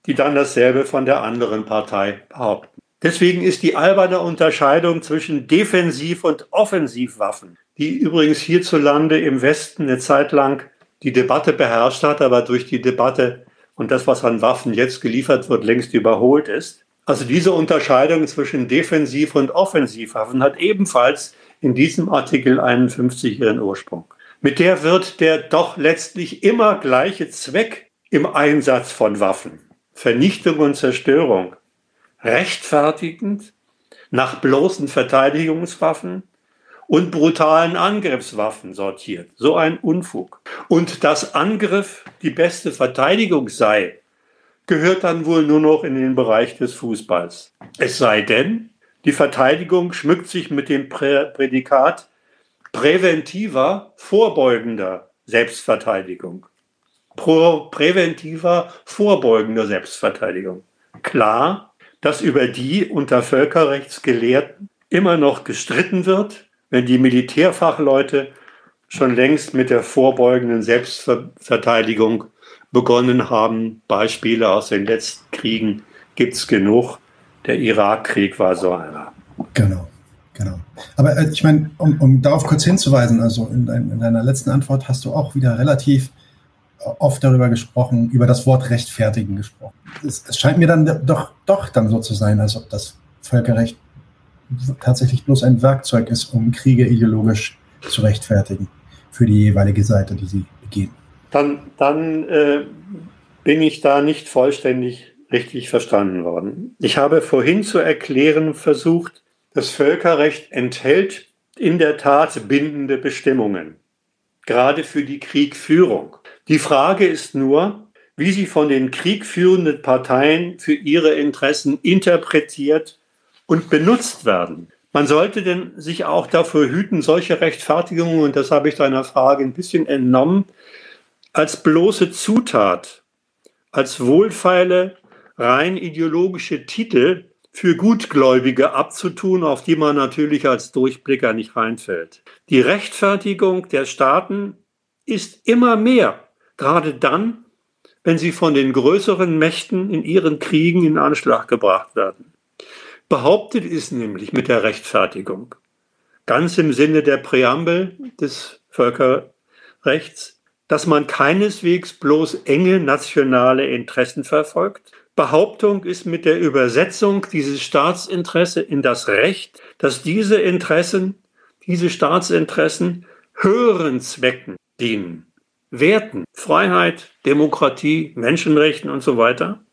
die dann dasselbe von der anderen Partei behaupten. Deswegen ist die alberne Unterscheidung zwischen Defensiv- und Offensivwaffen, die übrigens hierzulande im Westen eine Zeit lang die Debatte beherrscht hat, aber durch die Debatte und das, was an Waffen jetzt geliefert wird, längst überholt ist, also diese Unterscheidung zwischen Defensiv- und Offensivwaffen hat ebenfalls in diesem Artikel 51 ihren Ursprung. Mit der wird der doch letztlich immer gleiche Zweck im Einsatz von Waffen, Vernichtung und Zerstörung, rechtfertigend nach bloßen Verteidigungswaffen und brutalen Angriffswaffen sortiert. So ein Unfug. Und dass Angriff die beste Verteidigung sei, gehört dann wohl nur noch in den Bereich des Fußballs. Es sei denn, die Verteidigung schmückt sich mit dem Prädikat präventiver, vorbeugender Selbstverteidigung. Pro präventiver, vorbeugender Selbstverteidigung. Klar, dass über die unter Völkerrechtsgelehrten immer noch gestritten wird, wenn die Militärfachleute schon längst mit der vorbeugenden Selbstverteidigung begonnen haben. Beispiele aus den letzten Kriegen gibt es genug. Der Irakkrieg war so einer. Genau, genau. Aber äh, ich meine, um, um darauf kurz hinzuweisen, also in, dein, in, deiner letzten Antwort hast du auch wieder relativ äh, oft darüber gesprochen, über das Wort rechtfertigen gesprochen. Es, es scheint mir dann doch, doch dann so zu sein, als ob das Völkerrecht tatsächlich bloß ein Werkzeug ist, um Kriege ideologisch zu rechtfertigen für die jeweilige Seite, die sie begehen. Dann, dann äh, bin ich da nicht vollständig richtig verstanden worden. Ich habe vorhin zu erklären versucht, das Völkerrecht enthält in der Tat bindende Bestimmungen, gerade für die Kriegführung. Die Frage ist nur, wie sie von den kriegführenden Parteien für ihre Interessen interpretiert und benutzt werden. Man sollte denn sich auch dafür hüten, solche Rechtfertigungen, und das habe ich deiner Frage ein bisschen entnommen, als bloße Zutat, als wohlfeile, rein ideologische Titel für Gutgläubige abzutun, auf die man natürlich als Durchblicker nicht reinfällt. Die Rechtfertigung der Staaten ist immer mehr, gerade dann, wenn sie von den größeren Mächten in ihren Kriegen in Anschlag gebracht werden. Behauptet ist nämlich mit der Rechtfertigung, ganz im Sinne der Präambel des Völkerrechts, dass man keineswegs bloß enge nationale Interessen verfolgt. Behauptung ist mit der Übersetzung dieses Staatsinteresse in das Recht, dass diese Interessen, diese Staatsinteressen höheren Zwecken dienen. Werten, Freiheit, Demokratie, Menschenrechten und so weiter.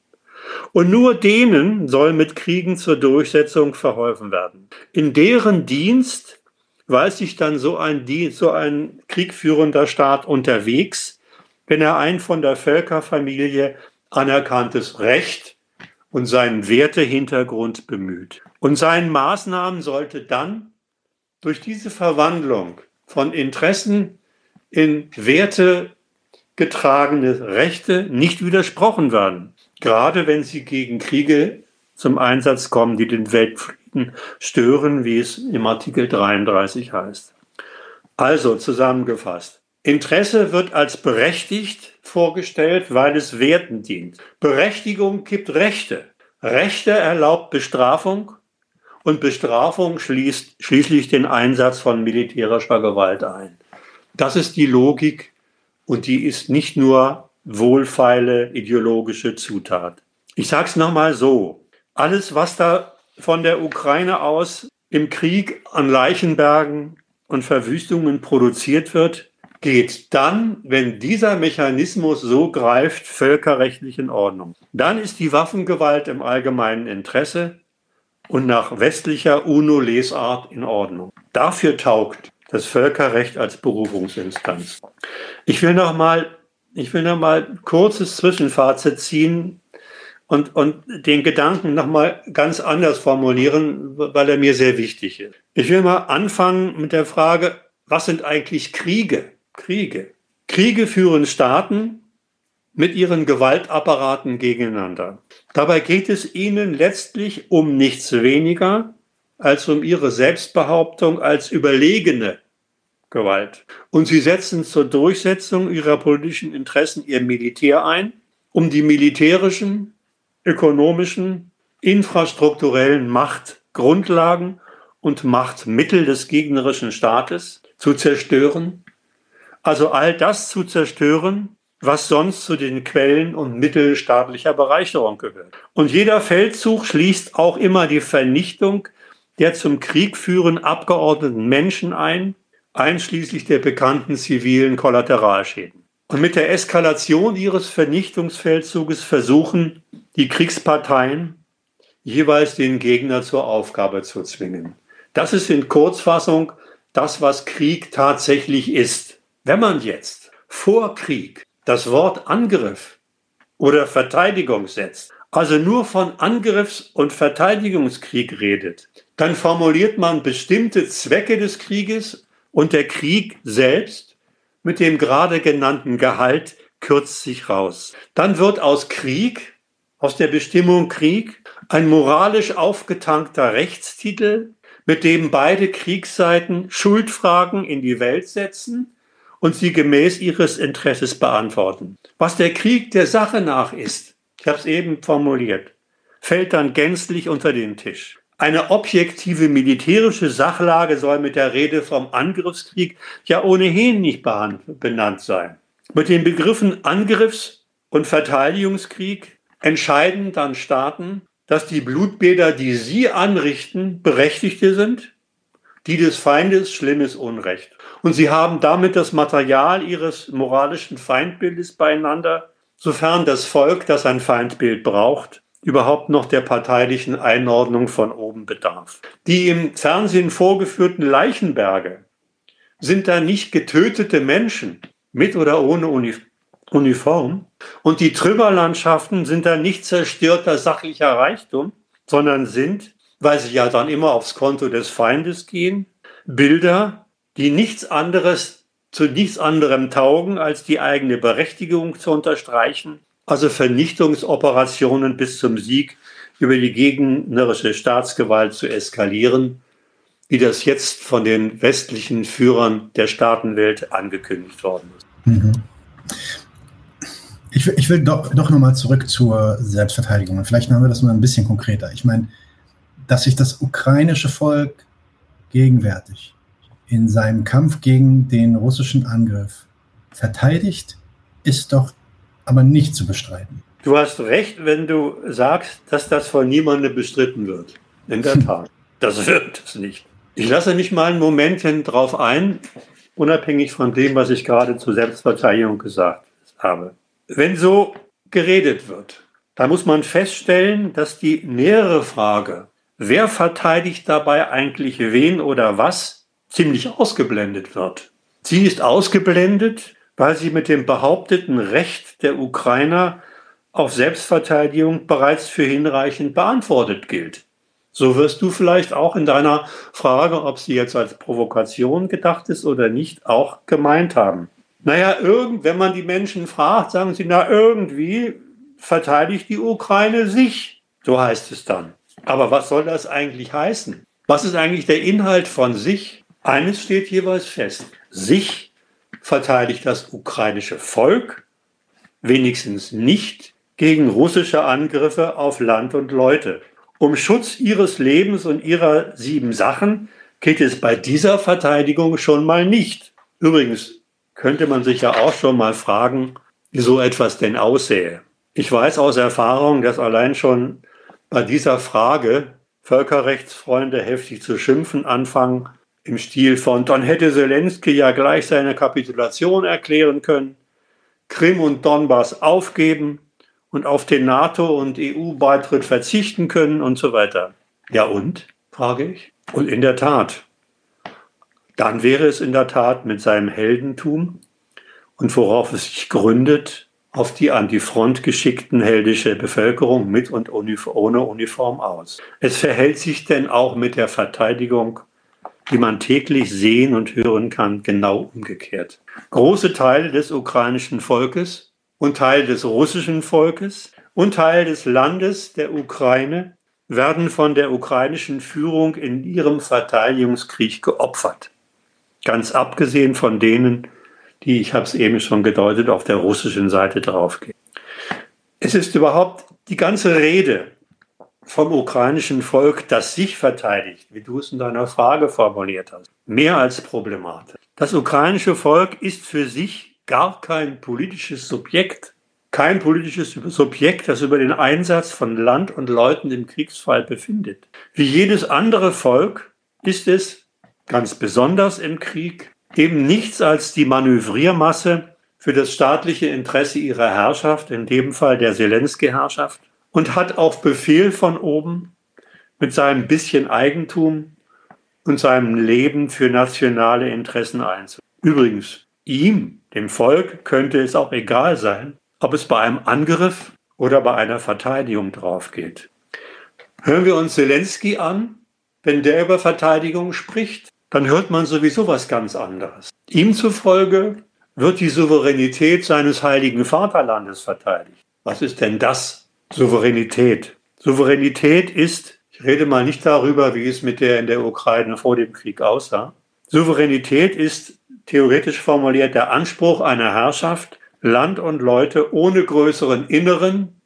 Und nur denen soll mit Kriegen zur Durchsetzung verholfen werden. In deren Dienst weiß sich dann so ein, so ein kriegführender Staat unterwegs, wenn er ein von der Völkerfamilie anerkanntes Recht und seinen Wertehintergrund bemüht. Und seinen Maßnahmen sollte dann durch diese Verwandlung von Interessen in Werte getragene Rechte nicht widersprochen werden gerade wenn sie gegen Kriege zum Einsatz kommen, die den Weltfrieden stören, wie es im Artikel 33 heißt. Also zusammengefasst. Interesse wird als berechtigt vorgestellt, weil es Werten dient. Berechtigung gibt Rechte. Rechte erlaubt Bestrafung und Bestrafung schließt schließlich den Einsatz von militärischer Gewalt ein. Das ist die Logik und die ist nicht nur wohlfeile ideologische Zutat. Ich sage es nochmal so. Alles, was da von der Ukraine aus im Krieg an Leichenbergen und Verwüstungen produziert wird, geht dann, wenn dieser Mechanismus so greift, völkerrechtlich in Ordnung. Dann ist die Waffengewalt im allgemeinen Interesse und nach westlicher UNO-Lesart in Ordnung. Dafür taugt das Völkerrecht als Berufungsinstanz. Ich will noch mal ich will noch mal kurzes Zwischenfazit ziehen und, und den Gedanken noch mal ganz anders formulieren, weil er mir sehr wichtig ist. Ich will mal anfangen mit der Frage, was sind eigentlich Kriege? Kriege. Kriege führen Staaten mit ihren Gewaltapparaten gegeneinander. Dabei geht es ihnen letztlich um nichts weniger als um ihre Selbstbehauptung als überlegene Gewalt. Und sie setzen zur Durchsetzung ihrer politischen Interessen ihr Militär ein, um die militärischen, ökonomischen, infrastrukturellen Machtgrundlagen und Machtmittel des gegnerischen Staates zu zerstören. Also all das zu zerstören, was sonst zu den Quellen und Mitteln staatlicher Bereicherung gehört. Und jeder Feldzug schließt auch immer die Vernichtung der zum Krieg führen abgeordneten Menschen ein einschließlich der bekannten zivilen Kollateralschäden. Und mit der Eskalation ihres Vernichtungsfeldzuges versuchen die Kriegsparteien jeweils den Gegner zur Aufgabe zu zwingen. Das ist in Kurzfassung das, was Krieg tatsächlich ist. Wenn man jetzt vor Krieg das Wort Angriff oder Verteidigung setzt, also nur von Angriffs- und Verteidigungskrieg redet, dann formuliert man bestimmte Zwecke des Krieges und der Krieg selbst mit dem gerade genannten Gehalt kürzt sich raus. Dann wird aus Krieg, aus der Bestimmung Krieg, ein moralisch aufgetankter Rechtstitel, mit dem beide Kriegsseiten Schuldfragen in die Welt setzen und sie gemäß ihres Interesses beantworten. Was der Krieg der Sache nach ist, ich habe es eben formuliert, fällt dann gänzlich unter den Tisch. Eine objektive militärische Sachlage soll mit der Rede vom Angriffskrieg ja ohnehin nicht benannt sein. Mit den Begriffen Angriffs- und Verteidigungskrieg entscheiden dann Staaten, dass die Blutbäder, die sie anrichten, berechtigte sind, die des Feindes schlimmes Unrecht. Und sie haben damit das Material ihres moralischen Feindbildes beieinander, sofern das Volk, das ein Feindbild braucht, überhaupt noch der parteilichen Einordnung von oben bedarf. Die im Fernsehen vorgeführten Leichenberge sind da nicht getötete Menschen mit oder ohne Uniform. Und die Trümmerlandschaften sind da nicht zerstörter sachlicher Reichtum, sondern sind, weil sie ja dann immer aufs Konto des Feindes gehen, Bilder, die nichts anderes zu nichts anderem taugen, als die eigene Berechtigung zu unterstreichen, also Vernichtungsoperationen bis zum Sieg über die gegnerische Staatsgewalt zu eskalieren, wie das jetzt von den westlichen Führern der Staatenwelt angekündigt worden ist. Mhm. Ich, ich, will doch, doch nochmal zurück zur Selbstverteidigung. Vielleicht machen wir das mal ein bisschen konkreter. Ich meine, dass sich das ukrainische Volk gegenwärtig in seinem Kampf gegen den russischen Angriff verteidigt, ist doch aber nicht zu bestreiten. Du hast recht, wenn du sagst, dass das von niemandem bestritten wird. In der Tat. Das wird es nicht. Ich lasse mich mal ein Momentchen drauf ein, unabhängig von dem, was ich gerade zur Selbstverteidigung gesagt habe. Wenn so geredet wird, dann muss man feststellen, dass die nähere Frage, wer verteidigt dabei eigentlich wen oder was, ziemlich ausgeblendet wird. Sie ist ausgeblendet, weil sie mit dem behaupteten Recht der Ukrainer auf Selbstverteidigung bereits für hinreichend beantwortet gilt. So wirst du vielleicht auch in deiner Frage, ob sie jetzt als Provokation gedacht ist oder nicht, auch gemeint haben. Naja, irgend, wenn man die Menschen fragt, sagen sie, na irgendwie verteidigt die Ukraine sich. So heißt es dann. Aber was soll das eigentlich heißen? Was ist eigentlich der Inhalt von sich? Eines steht jeweils fest. Sich verteidigt das ukrainische Volk, wenigstens nicht gegen russische Angriffe auf Land und Leute. Um Schutz ihres Lebens und ihrer sieben Sachen geht es bei dieser Verteidigung schon mal nicht. Übrigens, könnte man sich ja auch schon mal fragen, wie so etwas denn aussähe. Ich weiß aus Erfahrung, dass allein schon bei dieser Frage Völkerrechtsfreunde heftig zu schimpfen anfangen, im Stil von, dann hätte Zelensky ja gleich seine Kapitulation erklären können, Krim und Donbass aufgeben und auf den NATO- und EU-Beitritt verzichten können und so weiter. Ja und, frage ich. Und in der Tat, dann wäre es in der Tat mit seinem Heldentum und worauf es sich gründet, auf die an die Front geschickten heldische Bevölkerung mit und ohne Uniform aus. Es verhält sich denn auch mit der Verteidigung, die man täglich sehen und hören kann, genau umgekehrt. Große Teile des ukrainischen Volkes und Teile des russischen Volkes und Teil des Landes der Ukraine werden von der ukrainischen Führung in ihrem Verteidigungskrieg geopfert. Ganz abgesehen von denen, die, ich habe es eben schon gedeutet, auf der russischen Seite draufgehen. Es ist überhaupt die ganze Rede vom ukrainischen Volk, das sich verteidigt, wie du es in deiner Frage formuliert hast, mehr als problematisch. Das ukrainische Volk ist für sich gar kein politisches Subjekt, kein politisches Subjekt, das über den Einsatz von Land und Leuten im Kriegsfall befindet. Wie jedes andere Volk ist es ganz besonders im Krieg, eben nichts als die Manövriermasse für das staatliche Interesse ihrer Herrschaft, in dem Fall der Zelensky-Herrschaft, und hat auf Befehl von oben mit seinem bisschen Eigentum und seinem Leben für nationale Interessen einzugehen. Übrigens, ihm, dem Volk, könnte es auch egal sein, ob es bei einem Angriff oder bei einer Verteidigung drauf geht. Hören wir uns Zelensky an, wenn der über Verteidigung spricht dann hört man sowieso was ganz anderes. Ihm zufolge wird die Souveränität seines heiligen Vaterlandes verteidigt. Was ist denn das? Souveränität. Souveränität ist, ich rede mal nicht darüber, wie es mit der in der Ukraine vor dem Krieg aussah. Souveränität ist theoretisch formuliert der Anspruch einer Herrschaft, Land und Leute ohne größeren inneren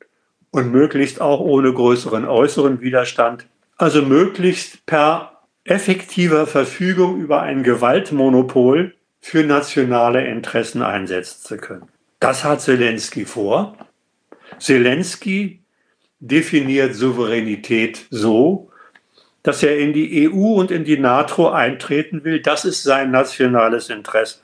und möglichst auch ohne größeren äußeren Widerstand, also möglichst per effektiver Verfügung über ein Gewaltmonopol für nationale Interessen einsetzen zu können. Das hat Zelensky vor. Zelensky definiert Souveränität so, dass er in die EU und in die NATO eintreten will. Das ist sein nationales Interesse.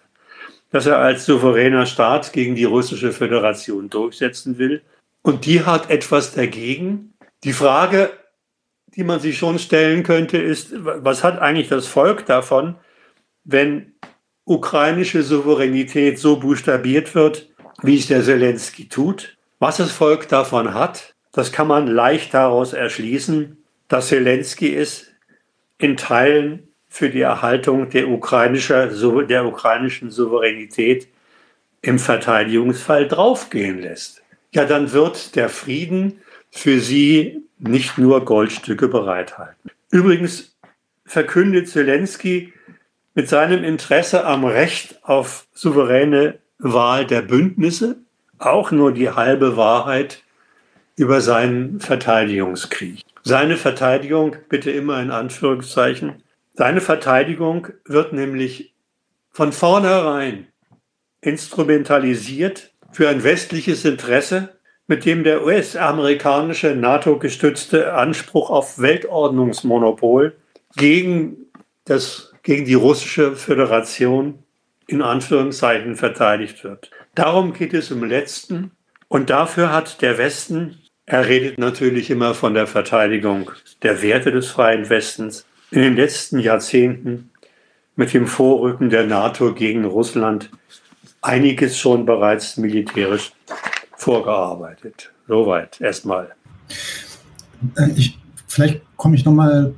Dass er als souveräner Staat gegen die russische Föderation durchsetzen will. Und die hat etwas dagegen. Die Frage, die man sich schon stellen könnte, ist, was hat eigentlich das Volk davon, wenn ukrainische Souveränität so buchstabiert wird, wie es der Zelensky tut? Was das Volk davon hat, das kann man leicht daraus erschließen, dass Zelensky es in Teilen für die Erhaltung der, ukrainischer, der ukrainischen Souveränität im Verteidigungsfall draufgehen lässt. Ja, dann wird der Frieden für sie nicht nur Goldstücke bereithalten. Übrigens verkündet Zelensky mit seinem Interesse am Recht auf souveräne Wahl der Bündnisse auch nur die halbe Wahrheit über seinen Verteidigungskrieg. Seine Verteidigung, bitte immer in Anführungszeichen, seine Verteidigung wird nämlich von vornherein instrumentalisiert für ein westliches Interesse, mit dem der US-amerikanische NATO-gestützte Anspruch auf Weltordnungsmonopol gegen, das, gegen die russische Föderation in Anführungszeichen verteidigt wird. Darum geht es im letzten. Und dafür hat der Westen, er redet natürlich immer von der Verteidigung der Werte des freien Westens, in den letzten Jahrzehnten mit dem Vorrücken der NATO gegen Russland einiges schon bereits militärisch vorgearbeitet. Soweit erstmal. Ich, vielleicht komme ich nochmal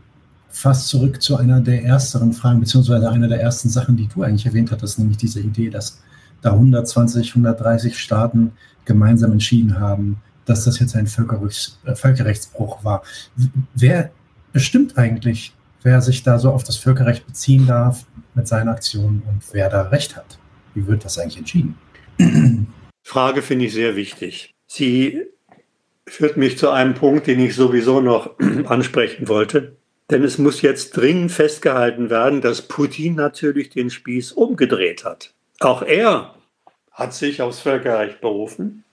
fast zurück zu einer der ersteren Fragen, beziehungsweise einer der ersten Sachen, die du eigentlich erwähnt hattest, nämlich diese Idee, dass da 120, 130 Staaten gemeinsam entschieden haben, dass das jetzt ein Völkerrechts, äh, Völkerrechtsbruch war. Wer bestimmt eigentlich, wer sich da so auf das Völkerrecht beziehen darf mit seinen Aktionen und wer da Recht hat? Wie wird das eigentlich entschieden? Frage finde ich sehr wichtig. Sie führt mich zu einem Punkt, den ich sowieso noch ansprechen wollte. Denn es muss jetzt dringend festgehalten werden, dass Putin natürlich den Spieß umgedreht hat. Auch er hat sich aufs Völkerrecht berufen.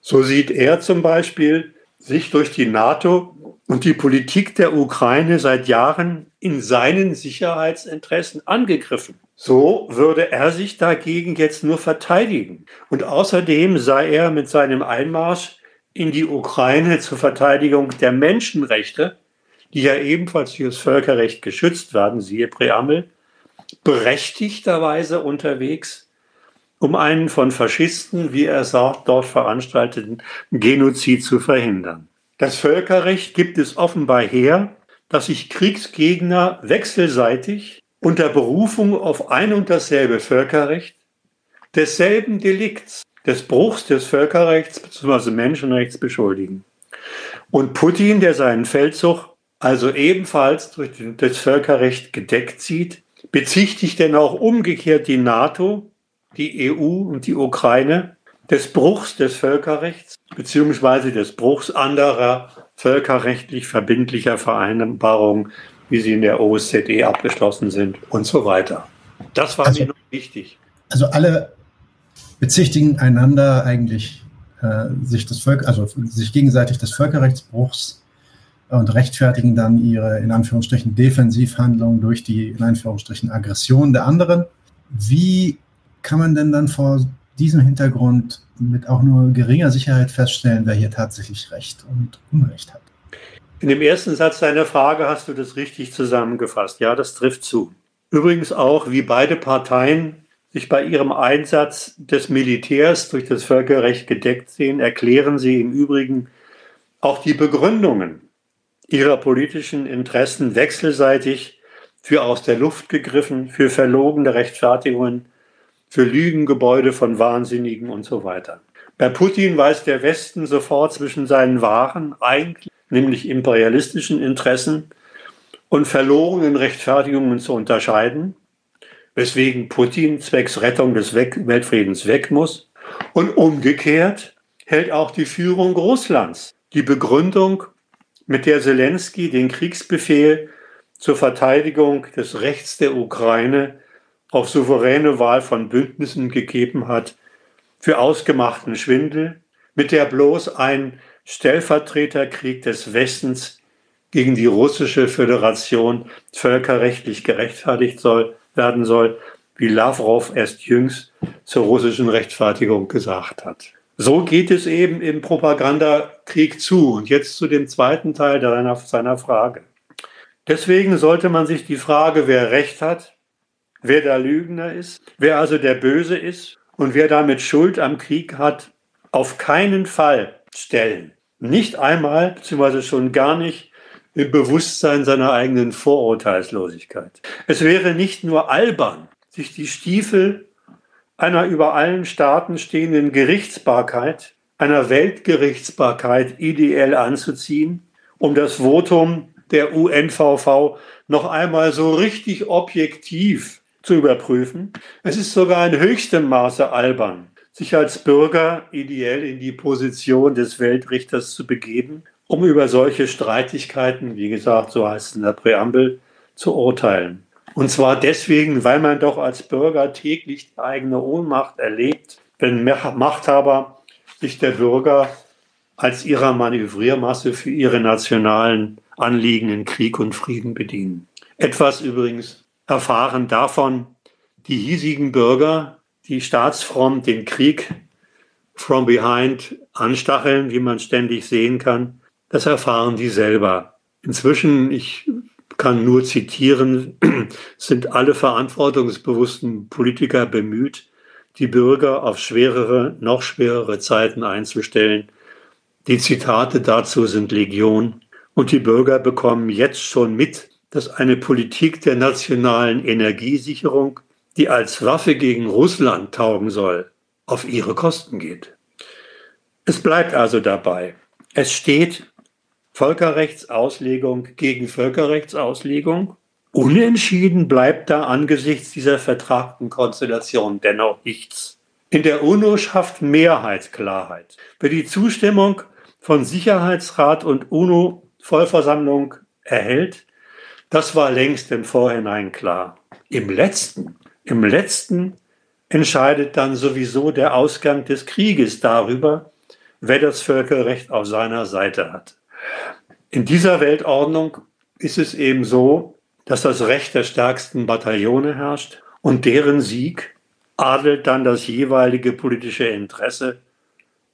So sieht er zum Beispiel sich durch die NATO und die Politik der Ukraine seit Jahren in seinen Sicherheitsinteressen angegriffen. So würde er sich dagegen jetzt nur verteidigen. Und außerdem sei er mit seinem Einmarsch in die Ukraine zur Verteidigung der Menschenrechte die ja ebenfalls durch das Völkerrecht geschützt werden, siehe Präambel, berechtigterweise unterwegs, um einen von Faschisten, wie er sagt, dort veranstalteten Genozid zu verhindern. Das Völkerrecht gibt es offenbar her, dass sich Kriegsgegner wechselseitig unter Berufung auf ein und dasselbe Völkerrecht desselben Delikts, des Bruchs des Völkerrechts bzw. Menschenrechts beschuldigen. Und Putin, der seinen Feldzug also ebenfalls durch das Völkerrecht gedeckt sieht, bezichtigt denn auch umgekehrt die NATO, die EU und die Ukraine des Bruchs des Völkerrechts beziehungsweise des Bruchs anderer völkerrechtlich verbindlicher Vereinbarungen, wie sie in der OSZE abgeschlossen sind und so weiter. Das war also, mir noch wichtig. Also alle bezichtigen einander eigentlich äh, sich das Völker, also sich gegenseitig des Völkerrechtsbruchs und rechtfertigen dann ihre in Anführungsstrichen Defensivhandlungen durch die in Anführungsstrichen Aggression der anderen. Wie kann man denn dann vor diesem Hintergrund mit auch nur geringer Sicherheit feststellen, wer hier tatsächlich Recht und Unrecht hat? In dem ersten Satz deiner Frage hast du das richtig zusammengefasst. Ja, das trifft zu. Übrigens auch, wie beide Parteien sich bei ihrem Einsatz des Militärs durch das Völkerrecht gedeckt sehen, erklären sie im Übrigen auch die Begründungen ihrer politischen Interessen wechselseitig für aus der Luft gegriffen, für verlogene Rechtfertigungen, für Lügengebäude von Wahnsinnigen und so weiter. Bei Putin weiß der Westen sofort zwischen seinen wahren, eigentlich, nämlich imperialistischen Interessen und verlogenen Rechtfertigungen zu unterscheiden, weswegen Putin zwecks Rettung des Weltfriedens weg muss. Und umgekehrt hält auch die Führung Russlands die Begründung mit der Zelensky den Kriegsbefehl zur Verteidigung des Rechts der Ukraine auf souveräne Wahl von Bündnissen gegeben hat, für ausgemachten Schwindel, mit der bloß ein Stellvertreterkrieg des Westens gegen die russische Föderation völkerrechtlich gerechtfertigt soll, werden soll, wie Lavrov erst jüngst zur russischen Rechtfertigung gesagt hat. So geht es eben im Propagandakrieg zu. Und jetzt zu dem zweiten Teil seiner, seiner Frage. Deswegen sollte man sich die Frage, wer Recht hat, wer der Lügner ist, wer also der Böse ist und wer damit Schuld am Krieg hat, auf keinen Fall stellen. Nicht einmal, beziehungsweise schon gar nicht im Bewusstsein seiner eigenen Vorurteilslosigkeit. Es wäre nicht nur albern, sich die Stiefel einer über allen Staaten stehenden Gerichtsbarkeit, einer Weltgerichtsbarkeit ideell anzuziehen, um das Votum der UNVV noch einmal so richtig objektiv zu überprüfen. Es ist sogar in höchstem Maße albern, sich als Bürger ideell in die Position des Weltrichters zu begeben, um über solche Streitigkeiten, wie gesagt, so heißt es in der Präambel, zu urteilen. Und zwar deswegen, weil man doch als Bürger täglich die eigene Ohnmacht erlebt, wenn Machthaber sich der Bürger als ihrer Manövriermasse für ihre nationalen Anliegen in Krieg und Frieden bedienen. Etwas übrigens erfahren davon die hiesigen Bürger, die staatsfront den Krieg from behind anstacheln, wie man ständig sehen kann. Das erfahren die selber. Inzwischen, ich kann nur zitieren, sind alle verantwortungsbewussten Politiker bemüht, die Bürger auf schwerere, noch schwerere Zeiten einzustellen. Die Zitate dazu sind Legion. Und die Bürger bekommen jetzt schon mit, dass eine Politik der nationalen Energiesicherung, die als Waffe gegen Russland taugen soll, auf ihre Kosten geht. Es bleibt also dabei. Es steht Völkerrechtsauslegung gegen Völkerrechtsauslegung. Unentschieden bleibt da angesichts dieser vertragten Konstellation dennoch nichts. In der UNO schafft Mehrheit Klarheit. Wer die Zustimmung von Sicherheitsrat und UNO-Vollversammlung erhält, das war längst im Vorhinein klar. Im letzten, im letzten entscheidet dann sowieso der Ausgang des Krieges darüber, wer das Völkerrecht auf seiner Seite hat. In dieser Weltordnung ist es eben so, dass das Recht der stärksten Bataillone herrscht und deren Sieg adelt dann das jeweilige politische Interesse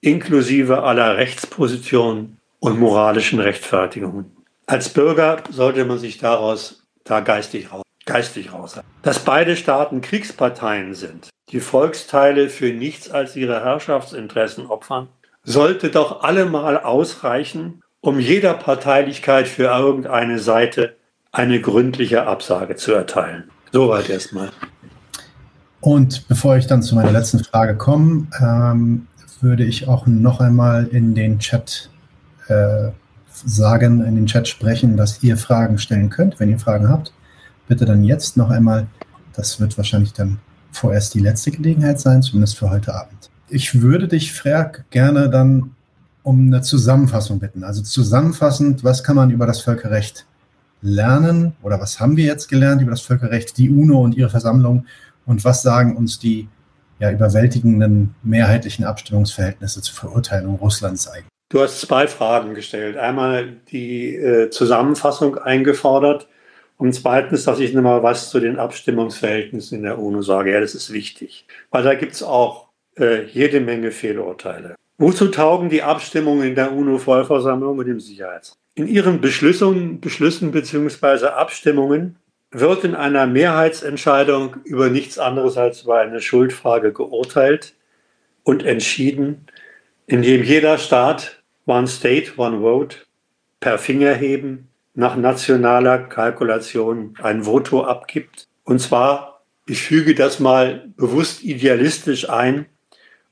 inklusive aller Rechtspositionen und moralischen Rechtfertigungen. Als Bürger sollte man sich daraus da geistig raus, geistig raus. Dass beide Staaten Kriegsparteien sind, die Volksteile für nichts als ihre Herrschaftsinteressen opfern, sollte doch allemal ausreichen, um jeder Parteilichkeit für irgendeine Seite eine gründliche Absage zu erteilen. Soweit erstmal. Und bevor ich dann zu meiner letzten Frage komme, ähm, würde ich auch noch einmal in den Chat äh, sagen, in den Chat sprechen, dass ihr Fragen stellen könnt. Wenn ihr Fragen habt, bitte dann jetzt noch einmal. Das wird wahrscheinlich dann vorerst die letzte Gelegenheit sein, zumindest für heute Abend. Ich würde dich, Frerk, gerne dann um eine Zusammenfassung bitten. Also zusammenfassend, was kann man über das Völkerrecht lernen oder was haben wir jetzt gelernt über das Völkerrecht, die UNO und ihre Versammlung und was sagen uns die ja, überwältigenden mehrheitlichen Abstimmungsverhältnisse zur Verurteilung Russlands eigentlich? Du hast zwei Fragen gestellt. Einmal die äh, Zusammenfassung eingefordert und zweitens, dass ich nochmal was zu den Abstimmungsverhältnissen in der UNO sage. Ja, das ist wichtig, weil da gibt es auch äh, jede Menge Fehlurteile. Wozu taugen die Abstimmungen in der UNO-Vollversammlung und im Sicherheitsrat? In ihren Beschlüssen, Beschlüssen bzw. Abstimmungen wird in einer Mehrheitsentscheidung über nichts anderes als über eine Schuldfrage geurteilt und entschieden, indem jeder Staat One State, One Vote per Fingerheben nach nationaler Kalkulation ein Voto abgibt. Und zwar, ich füge das mal bewusst idealistisch ein,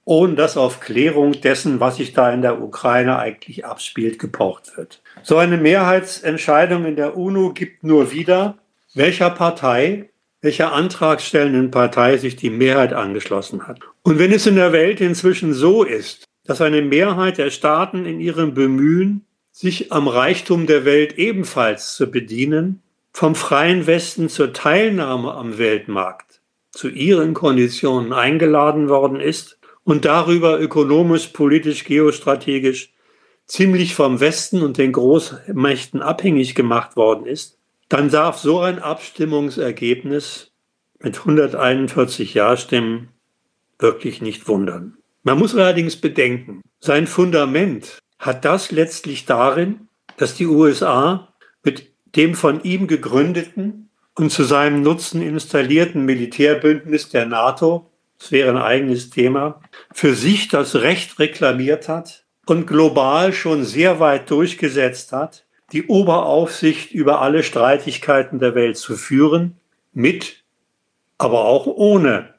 ohne dass auf Klärung dessen, was sich da in der Ukraine eigentlich abspielt, gepocht wird. So eine Mehrheitsentscheidung in der UNO gibt nur wieder, welcher Partei, welcher antragstellenden Partei sich die Mehrheit angeschlossen hat. Und wenn es in der Welt inzwischen so ist, dass eine Mehrheit der Staaten in ihrem Bemühen, sich am Reichtum der Welt ebenfalls zu bedienen, vom freien Westen zur Teilnahme am Weltmarkt zu ihren Konditionen eingeladen worden ist und darüber ökonomisch, politisch, geostrategisch ziemlich vom Westen und den Großmächten abhängig gemacht worden ist, dann darf so ein Abstimmungsergebnis mit 141 Ja-Stimmen wirklich nicht wundern. Man muss allerdings bedenken, sein Fundament hat das letztlich darin, dass die USA mit dem von ihm gegründeten und zu seinem Nutzen installierten Militärbündnis der NATO, das wäre ein eigenes Thema, für sich das Recht reklamiert hat und global schon sehr weit durchgesetzt hat, die Oberaufsicht über alle Streitigkeiten der Welt zu führen, mit, aber auch ohne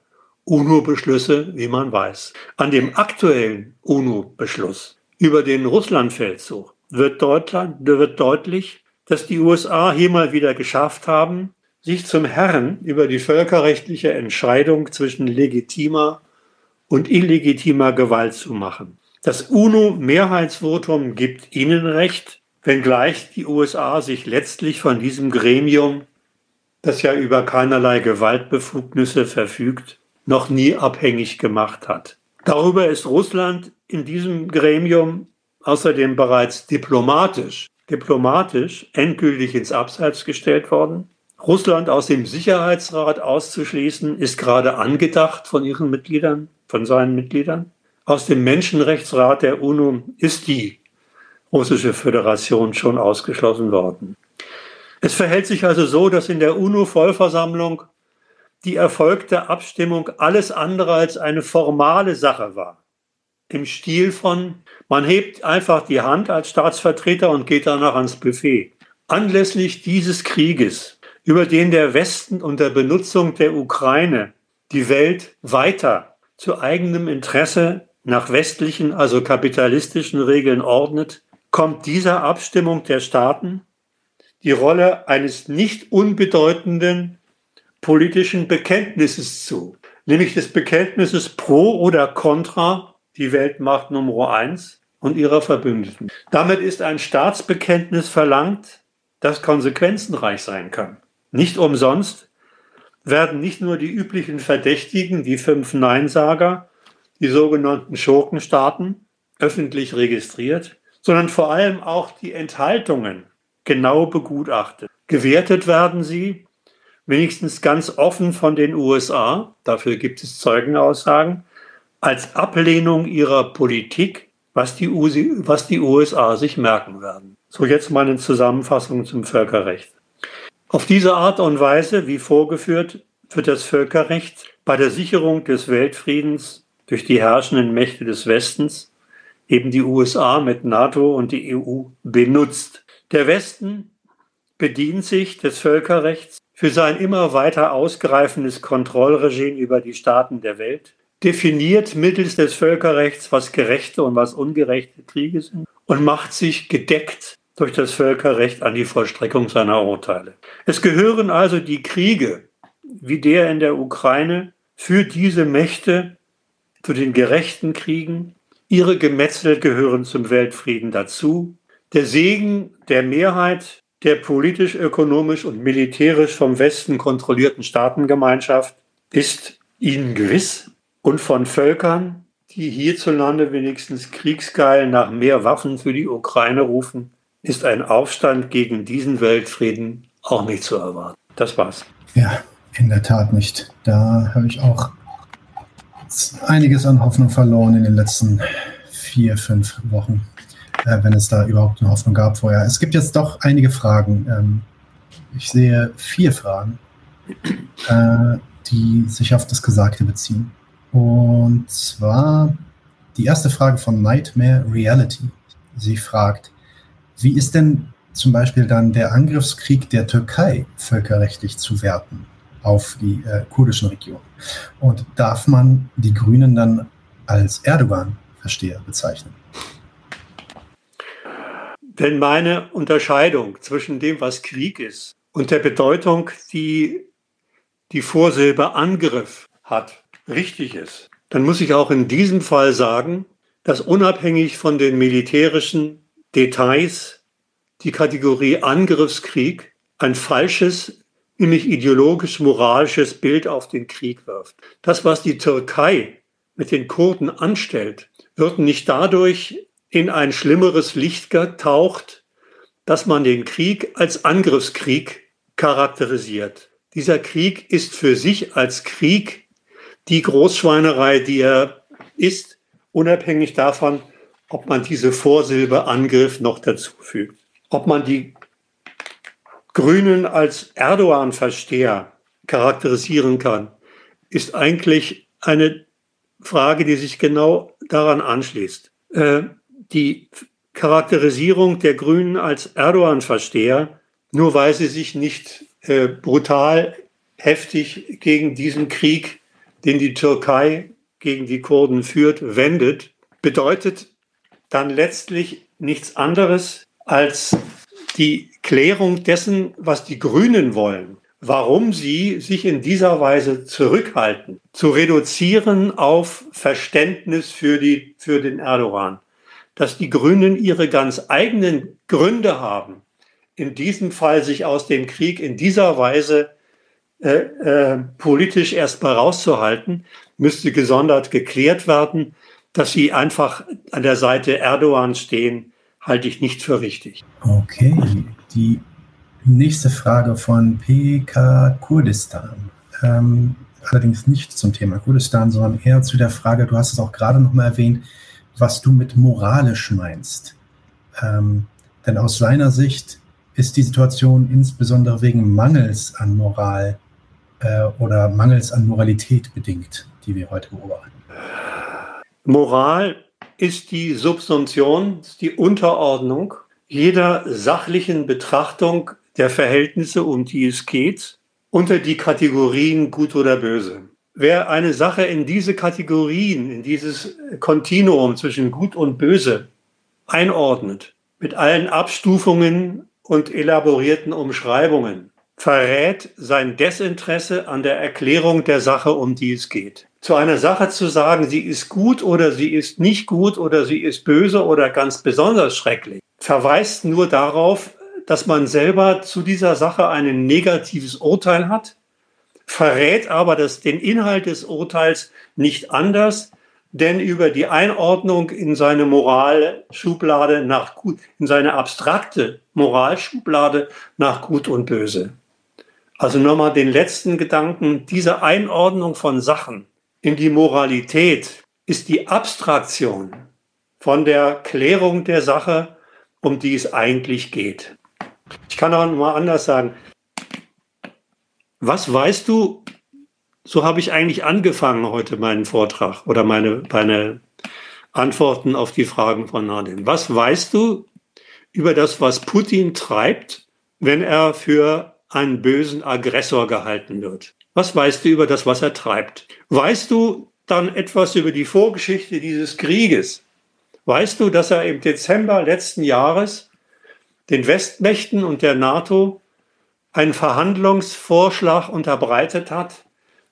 UNO-Beschlüsse, wie man weiß. An dem aktuellen UNO-Beschluss über den Russlandfeldzug wird, Deutschland, wird deutlich, dass die USA hier mal wieder geschafft haben, sich zum Herrn über die völkerrechtliche Entscheidung zwischen legitimer und illegitimer Gewalt zu machen. Das UNO-Mehrheitsvotum gibt ihnen Recht, wenngleich die USA sich letztlich von diesem Gremium, das ja über keinerlei Gewaltbefugnisse verfügt, noch nie abhängig gemacht hat. Darüber ist Russland in diesem Gremium außerdem bereits diplomatisch, diplomatisch endgültig ins Abseits gestellt worden. Russland aus dem Sicherheitsrat auszuschließen, ist gerade angedacht von ihren Mitgliedern, von seinen Mitgliedern. Aus dem Menschenrechtsrat der UNO ist die russische Föderation schon ausgeschlossen worden. Es verhält sich also so, dass in der UNO-Vollversammlung die erfolgte Abstimmung alles andere als eine formale Sache war. Im Stil von, man hebt einfach die Hand als Staatsvertreter und geht danach ans Buffet. Anlässlich dieses Krieges, über den der Westen unter Benutzung der Ukraine die Welt weiter zu eigenem Interesse nach westlichen, also kapitalistischen Regeln ordnet, kommt dieser Abstimmung der Staaten die Rolle eines nicht unbedeutenden politischen Bekenntnisses zu, nämlich des Bekenntnisses pro oder contra die Weltmacht Nummer eins und ihrer Verbündeten. Damit ist ein Staatsbekenntnis verlangt, das konsequenzenreich sein kann. Nicht umsonst werden nicht nur die üblichen Verdächtigen, die fünf Neinsager, die sogenannten Schurkenstaaten, öffentlich registriert, sondern vor allem auch die Enthaltungen genau begutachtet. Gewertet werden sie wenigstens ganz offen von den USA, dafür gibt es Zeugenaussagen, als Ablehnung ihrer Politik, was die, was die USA sich merken werden. So jetzt meine Zusammenfassung zum Völkerrecht. Auf diese Art und Weise, wie vorgeführt, wird das Völkerrecht bei der Sicherung des Weltfriedens durch die herrschenden Mächte des Westens, eben die USA mit NATO und die EU, benutzt. Der Westen bedient sich des Völkerrechts für sein immer weiter ausgreifendes Kontrollregime über die Staaten der Welt, definiert mittels des Völkerrechts, was gerechte und was ungerechte Kriege sind und macht sich gedeckt durch das Völkerrecht an die Vollstreckung seiner Urteile. Es gehören also die Kriege, wie der in der Ukraine, für diese Mächte, zu den gerechten Kriegen. Ihre Gemetzel gehören zum Weltfrieden dazu. Der Segen der Mehrheit der politisch, ökonomisch und militärisch vom Westen kontrollierten Staatengemeinschaft ist ihnen gewiss und von Völkern, die hierzulande wenigstens kriegsgeil nach mehr Waffen für die Ukraine rufen, ist ein Aufstand gegen diesen Weltfrieden auch nicht zu erwarten. Das war's. Ja, in der Tat nicht. Da habe ich auch einiges an Hoffnung verloren in den letzten vier, fünf Wochen äh, wenn es da überhaupt eine Hoffnung gab vorher. Es gibt jetzt doch einige Fragen. Ähm, ich sehe vier Fragen, äh, die sich auf das Gesagte beziehen. Und zwar die erste Frage von Nightmare Reality. Sie fragt, wie ist denn zum Beispiel dann der Angriffskrieg der Türkei völkerrechtlich zu werten auf die äh, kurdischen Regionen? Und darf man die Grünen dann als Erdogan-Versteher bezeichnen? Wenn meine Unterscheidung zwischen dem, was Krieg ist, und der Bedeutung, die die Vorsilbe Angriff hat, richtig ist, dann muss ich auch in diesem Fall sagen, dass unabhängig von den militärischen Details die Kategorie Angriffskrieg ein falsches, nämlich ideologisch-moralisches Bild auf den Krieg wirft. Das, was die Türkei mit den Kurden anstellt, wird nicht dadurch in ein schlimmeres Licht getaucht, dass man den Krieg als Angriffskrieg charakterisiert. Dieser Krieg ist für sich als Krieg die Großschweinerei, die er ist, unabhängig davon, ob man diese Vorsilbe Angriff noch dazu fügt. Ob man die Grünen als Erdogan-Versteher charakterisieren kann, ist eigentlich eine Frage, die sich genau daran anschließt. Äh, die Charakterisierung der Grünen als Erdogan-Versteher, nur weil sie sich nicht äh, brutal heftig gegen diesen Krieg, den die Türkei gegen die Kurden führt, wendet, bedeutet dann letztlich nichts anderes als die Klärung dessen, was die Grünen wollen, warum sie sich in dieser Weise zurückhalten, zu reduzieren auf Verständnis für, die, für den Erdogan. Dass die Grünen ihre ganz eigenen Gründe haben, in diesem Fall sich aus dem Krieg in dieser Weise äh, äh, politisch erstmal rauszuhalten, müsste gesondert geklärt werden. Dass sie einfach an der Seite Erdogan stehen, halte ich nicht für richtig. Okay, die nächste Frage von PK Kurdistan. Ähm, allerdings nicht zum Thema Kurdistan, sondern eher zu der Frage, du hast es auch gerade noch mal erwähnt, was du mit moralisch meinst. Ähm, denn aus seiner Sicht ist die Situation insbesondere wegen Mangels an Moral äh, oder Mangels an Moralität bedingt, die wir heute beobachten. Moral ist die Subsumption, die Unterordnung jeder sachlichen Betrachtung der Verhältnisse, um die es geht, unter die Kategorien gut oder böse. Wer eine Sache in diese Kategorien, in dieses Kontinuum zwischen gut und böse einordnet, mit allen Abstufungen und elaborierten Umschreibungen, verrät sein Desinteresse an der Erklärung der Sache, um die es geht. Zu einer Sache zu sagen, sie ist gut oder sie ist nicht gut oder sie ist böse oder ganz besonders schrecklich, verweist nur darauf, dass man selber zu dieser Sache ein negatives Urteil hat, verrät aber das, den Inhalt des Urteils nicht anders, denn über die Einordnung in seine Moralschublade nach gut, in seine abstrakte Moralschublade nach gut und böse. Also nochmal den letzten Gedanken, diese Einordnung von Sachen in die Moralität ist die Abstraktion von der Klärung der Sache, um die es eigentlich geht. Ich kann auch mal anders sagen. Was weißt du, so habe ich eigentlich angefangen heute meinen Vortrag oder meine, meine Antworten auf die Fragen von Nadim. Was weißt du über das, was Putin treibt, wenn er für einen bösen Aggressor gehalten wird. Was weißt du über das, was er treibt? Weißt du dann etwas über die Vorgeschichte dieses Krieges? Weißt du, dass er im Dezember letzten Jahres den Westmächten und der NATO einen Verhandlungsvorschlag unterbreitet hat,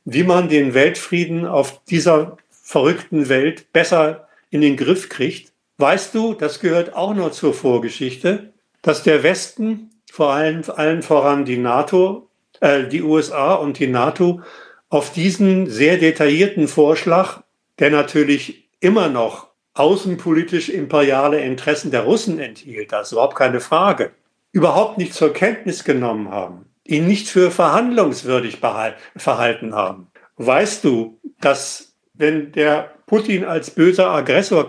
wie man den Weltfrieden auf dieser verrückten Welt besser in den Griff kriegt? Weißt du, das gehört auch noch zur Vorgeschichte, dass der Westen vor allem allen voran die NATO, äh, die USA und die NATO auf diesen sehr detaillierten Vorschlag, der natürlich immer noch außenpolitisch imperiale Interessen der Russen enthielt, das ist überhaupt keine Frage, überhaupt nicht zur Kenntnis genommen haben, ihn nicht für verhandlungswürdig verhalten haben. Weißt du, dass wenn der Putin als böser Aggressor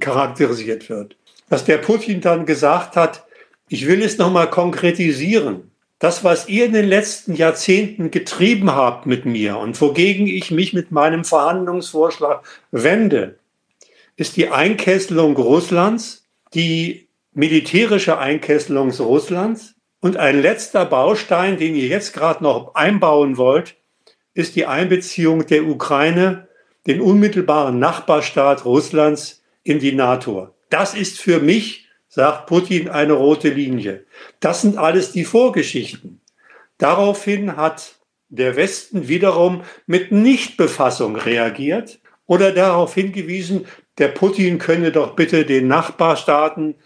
charakterisiert wird, dass der Putin dann gesagt hat, ich will es nochmal konkretisieren. Das, was ihr in den letzten Jahrzehnten getrieben habt mit mir und wogegen ich mich mit meinem Verhandlungsvorschlag wende, ist die Einkesselung Russlands, die militärische Einkesselung Russlands. Und ein letzter Baustein, den ihr jetzt gerade noch einbauen wollt, ist die Einbeziehung der Ukraine, den unmittelbaren Nachbarstaat Russlands, in die NATO. Das ist für mich sagt Putin eine rote Linie. Das sind alles die Vorgeschichten. Daraufhin hat der Westen wiederum mit Nichtbefassung reagiert oder darauf hingewiesen, der Putin könne doch bitte den Nachbarstaaten,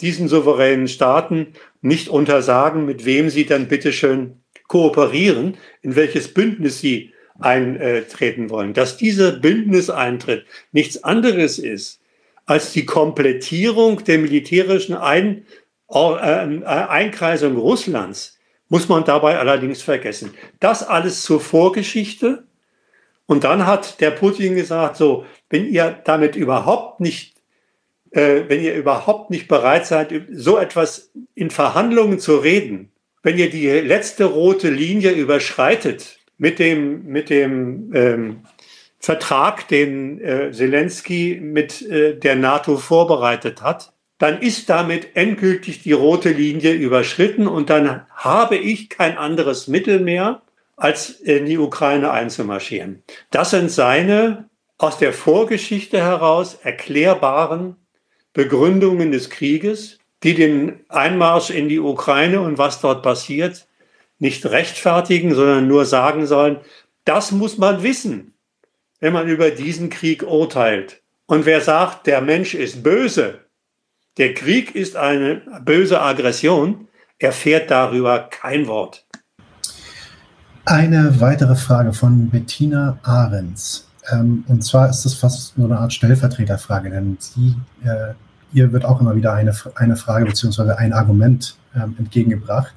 diesen souveränen Staaten nicht untersagen, mit wem sie dann bitteschön kooperieren, in welches Bündnis sie eintreten wollen. Dass dieser Bündniseintritt nichts anderes ist als die Komplettierung der militärischen Ein äh, Einkreisung Russlands muss man dabei allerdings vergessen. Das alles zur Vorgeschichte. Und dann hat der Putin gesagt, so, wenn ihr damit überhaupt nicht, äh, wenn ihr überhaupt nicht bereit seid, so etwas in Verhandlungen zu reden, wenn ihr die letzte rote Linie überschreitet mit dem, mit dem ähm, Vertrag, den äh, Zelensky mit äh, der NATO vorbereitet hat, dann ist damit endgültig die rote Linie überschritten und dann habe ich kein anderes Mittel mehr, als in die Ukraine einzumarschieren. Das sind seine aus der Vorgeschichte heraus erklärbaren Begründungen des Krieges, die den Einmarsch in die Ukraine und was dort passiert nicht rechtfertigen, sondern nur sagen sollen, das muss man wissen, wenn man über diesen Krieg urteilt. Und wer sagt, der Mensch ist böse, der Krieg ist eine böse Aggression, erfährt darüber kein Wort. Eine weitere Frage von Bettina Ahrens. Ähm, und zwar ist das fast nur eine Art Stellvertreterfrage, denn sie, äh, ihr wird auch immer wieder eine, eine Frage bzw. ein Argument ähm, entgegengebracht,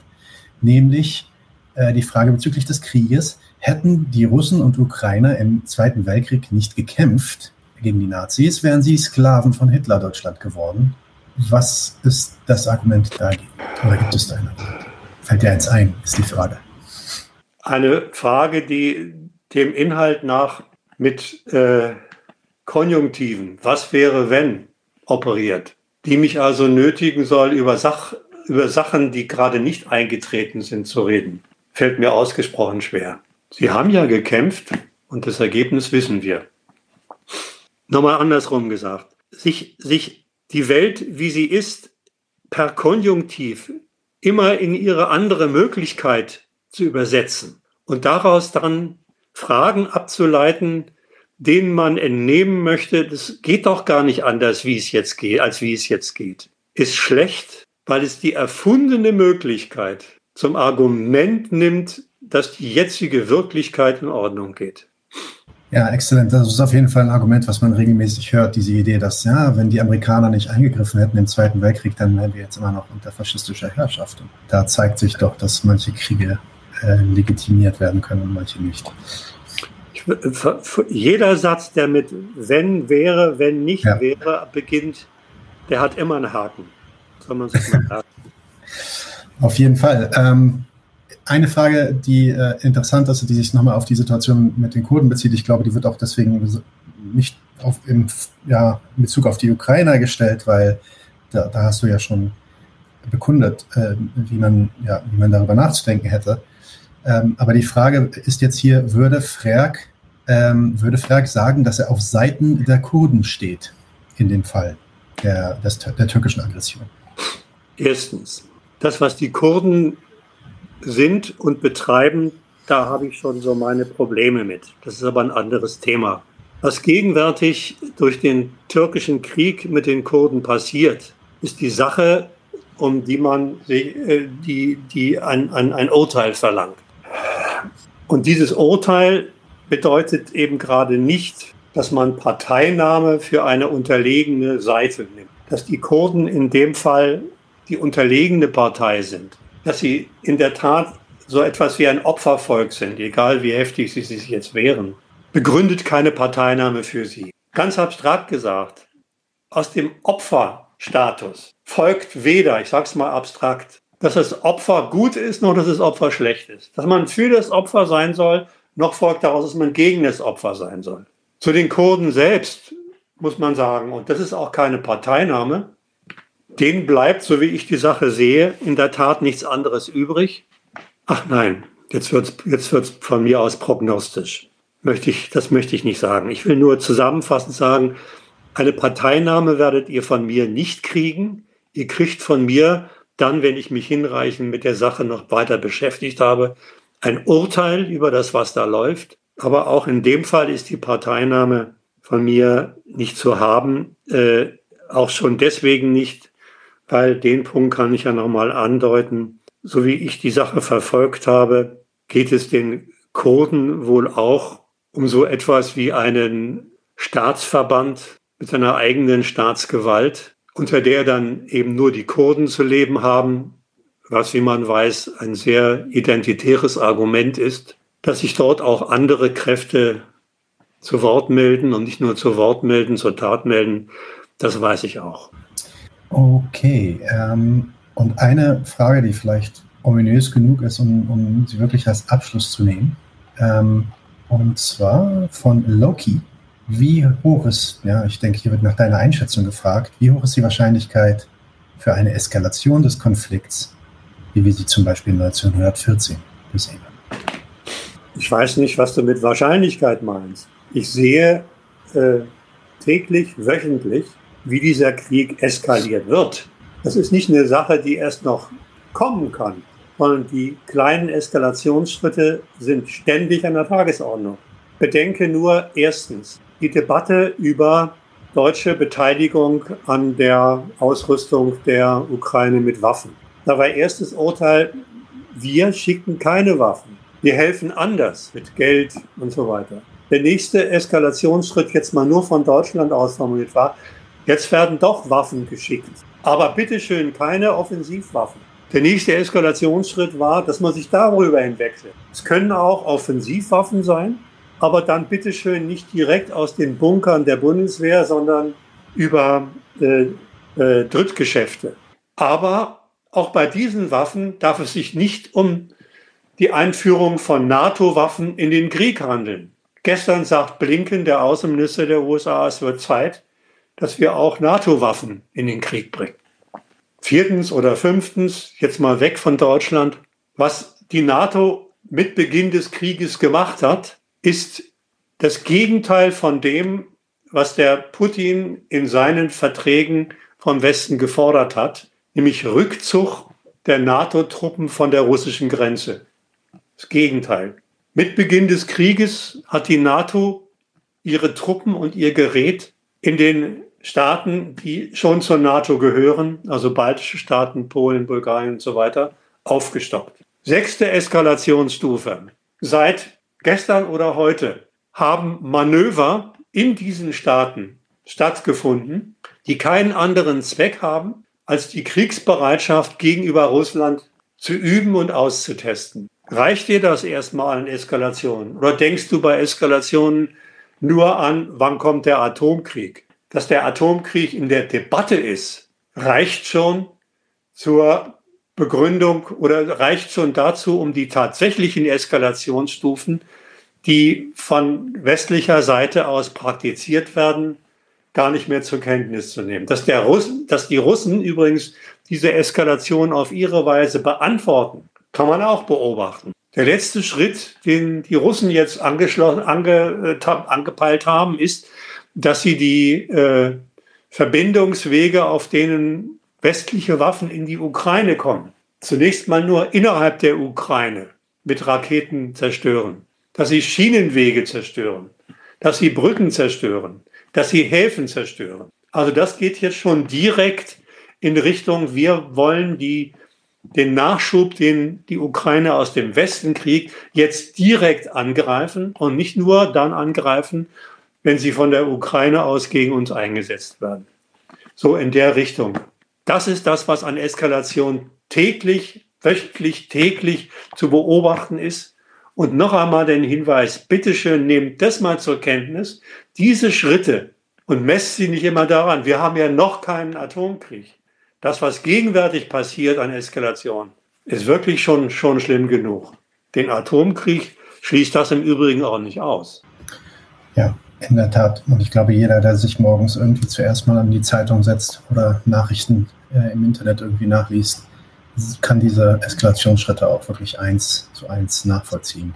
nämlich äh, die Frage bezüglich des Krieges. Hätten die Russen und Ukrainer im Zweiten Weltkrieg nicht gekämpft gegen die Nazis, wären sie Sklaven von Hitler-Deutschland geworden. Was ist das Argument dagegen? Oder gibt es da ein Argument? Fällt dir eins ein, ist die Frage. Eine Frage, die dem Inhalt nach mit äh, Konjunktiven, was wäre wenn, operiert, die mich also nötigen soll, über, Sach, über Sachen, die gerade nicht eingetreten sind, zu reden, fällt mir ausgesprochen schwer. Sie haben ja gekämpft und das Ergebnis wissen wir. Nochmal andersrum gesagt, sich, sich die Welt, wie sie ist, per Konjunktiv immer in ihre andere Möglichkeit zu übersetzen und daraus dann Fragen abzuleiten, denen man entnehmen möchte, das geht doch gar nicht anders, wie es jetzt geht, als wie es jetzt geht, ist schlecht, weil es die erfundene Möglichkeit zum Argument nimmt, dass die jetzige Wirklichkeit in Ordnung geht. Ja, exzellent. Das ist auf jeden Fall ein Argument, was man regelmäßig hört, diese Idee, dass ja, wenn die Amerikaner nicht eingegriffen hätten im Zweiten Weltkrieg, dann wären wir jetzt immer noch unter faschistischer Herrschaft. Und da zeigt sich doch, dass manche Kriege äh, legitimiert werden können und manche nicht. Jeder Satz, der mit wenn wäre, wenn nicht ja. wäre, beginnt, der hat immer einen Haken. Soll man sich mal sagen. Auf jeden Fall. Ähm, eine Frage, die äh, interessant ist, die sich nochmal auf die Situation mit den Kurden bezieht, ich glaube, die wird auch deswegen nicht auf, im ja, in Bezug auf die Ukrainer gestellt, weil da, da hast du ja schon bekundet, äh, wie, man, ja, wie man darüber nachzudenken hätte. Ähm, aber die Frage ist jetzt hier, würde Frerk, ähm, würde Frerk sagen, dass er auf Seiten der Kurden steht in dem Fall der, des, der türkischen Aggression? Erstens, das, was die Kurden sind und betreiben, da habe ich schon so meine Probleme mit. Das ist aber ein anderes Thema. Was gegenwärtig durch den türkischen Krieg mit den Kurden passiert, ist die Sache, um die man äh, die, die ein, ein, ein Urteil verlangt. Und dieses Urteil bedeutet eben gerade nicht, dass man Parteinahme für eine unterlegene Seite nimmt. Dass die Kurden in dem Fall die unterlegene Partei sind dass sie in der Tat so etwas wie ein Opfervolk sind, egal wie heftig sie sich jetzt wehren, begründet keine Parteinahme für sie. Ganz abstrakt gesagt, aus dem Opferstatus folgt weder, ich sage es mal abstrakt, dass das Opfer gut ist, noch dass das Opfer schlecht ist. Dass man für das Opfer sein soll, noch folgt daraus, dass man gegen das Opfer sein soll. Zu den Kurden selbst muss man sagen, und das ist auch keine Parteinahme, denen bleibt, so wie ich die Sache sehe, in der Tat nichts anderes übrig. Ach nein, jetzt wird es jetzt wird's von mir aus prognostisch. Möchte ich, das möchte ich nicht sagen. Ich will nur zusammenfassend sagen, eine Parteinahme werdet ihr von mir nicht kriegen. Ihr kriegt von mir dann, wenn ich mich hinreichend mit der Sache noch weiter beschäftigt habe, ein Urteil über das, was da läuft. Aber auch in dem Fall ist die Parteinahme von mir nicht zu haben. Äh, auch schon deswegen nicht, weil den Punkt kann ich ja nochmal andeuten. So wie ich die Sache verfolgt habe, geht es den Kurden wohl auch um so etwas wie einen Staatsverband mit seiner eigenen Staatsgewalt, unter der dann eben nur die Kurden zu leben haben, was, wie man weiß, ein sehr identitäres Argument ist, dass sich dort auch andere Kräfte zu Wort melden und nicht nur zu Wort melden, zur Tat melden, das weiß ich auch. Okay, ähm, und eine Frage, die vielleicht ominös genug ist, um, um sie wirklich als Abschluss zu nehmen. Ähm, und zwar von Loki. Wie hoch ist, ja, ich denke, hier wird nach deiner Einschätzung gefragt, wie hoch ist die Wahrscheinlichkeit für eine Eskalation des Konflikts, wie wir sie zum Beispiel 1914 gesehen haben? Ich weiß nicht, was du mit Wahrscheinlichkeit meinst. Ich sehe äh, täglich, wöchentlich, wie dieser Krieg eskaliert wird. Das ist nicht eine Sache, die erst noch kommen kann sondern die kleinen Eskalationsschritte sind ständig an der Tagesordnung. Bedenke nur erstens die Debatte über deutsche Beteiligung an der Ausrüstung der Ukraine mit Waffen. Da war erstes Urteil, wir schicken keine Waffen. Wir helfen anders mit Geld und so weiter. Der nächste Eskalationsschritt jetzt mal nur von Deutschland aus formuliert war, jetzt werden doch Waffen geschickt. Aber bitteschön keine Offensivwaffen. Der nächste Eskalationsschritt war, dass man sich darüber hinwechselt. Es können auch Offensivwaffen sein, aber dann bitteschön nicht direkt aus den Bunkern der Bundeswehr, sondern über äh, äh, Drittgeschäfte. Aber auch bei diesen Waffen darf es sich nicht um die Einführung von NATO-Waffen in den Krieg handeln. Gestern sagt Blinken, der Außenminister der USA, es wird Zeit, dass wir auch NATO-Waffen in den Krieg bringen. Viertens oder fünftens, jetzt mal weg von Deutschland, was die NATO mit Beginn des Krieges gemacht hat, ist das Gegenteil von dem, was der Putin in seinen Verträgen vom Westen gefordert hat, nämlich Rückzug der NATO-Truppen von der russischen Grenze. Das Gegenteil. Mit Beginn des Krieges hat die NATO ihre Truppen und ihr Gerät in den Staaten, die schon zur NATO gehören, also baltische Staaten, Polen, Bulgarien und so weiter, aufgestockt. Sechste Eskalationsstufe. Seit gestern oder heute haben Manöver in diesen Staaten stattgefunden, die keinen anderen Zweck haben, als die Kriegsbereitschaft gegenüber Russland zu üben und auszutesten. Reicht dir das erstmal an Eskalationen? Oder denkst du bei Eskalationen nur an, wann kommt der Atomkrieg? dass der Atomkrieg in der Debatte ist, reicht schon zur Begründung oder reicht schon dazu, um die tatsächlichen Eskalationsstufen, die von westlicher Seite aus praktiziert werden, gar nicht mehr zur Kenntnis zu nehmen. Dass, der Russen, dass die Russen übrigens diese Eskalation auf ihre Weise beantworten, kann man auch beobachten. Der letzte Schritt, den die Russen jetzt angeschlossen, ange, äh, angepeilt haben, ist, dass sie die äh, Verbindungswege, auf denen westliche Waffen in die Ukraine kommen, zunächst mal nur innerhalb der Ukraine mit Raketen zerstören, dass sie Schienenwege zerstören, dass sie Brücken zerstören, dass sie Häfen zerstören. Also das geht jetzt schon direkt in Richtung, wir wollen die, den Nachschub, den die Ukraine aus dem Westen kriegt, jetzt direkt angreifen und nicht nur dann angreifen, wenn sie von der Ukraine aus gegen uns eingesetzt werden. So in der Richtung. Das ist das, was an Eskalation täglich, wöchentlich, täglich zu beobachten ist. Und noch einmal den Hinweis, bitteschön, nehmt das mal zur Kenntnis, diese Schritte und messt sie nicht immer daran. Wir haben ja noch keinen Atomkrieg. Das, was gegenwärtig passiert an Eskalation, ist wirklich schon, schon schlimm genug. Den Atomkrieg schließt das im Übrigen auch nicht aus. Ja, in der Tat. Und ich glaube, jeder, der sich morgens irgendwie zuerst mal an die Zeitung setzt oder Nachrichten äh, im Internet irgendwie nachliest, kann diese Eskalationsschritte auch wirklich eins zu eins nachvollziehen.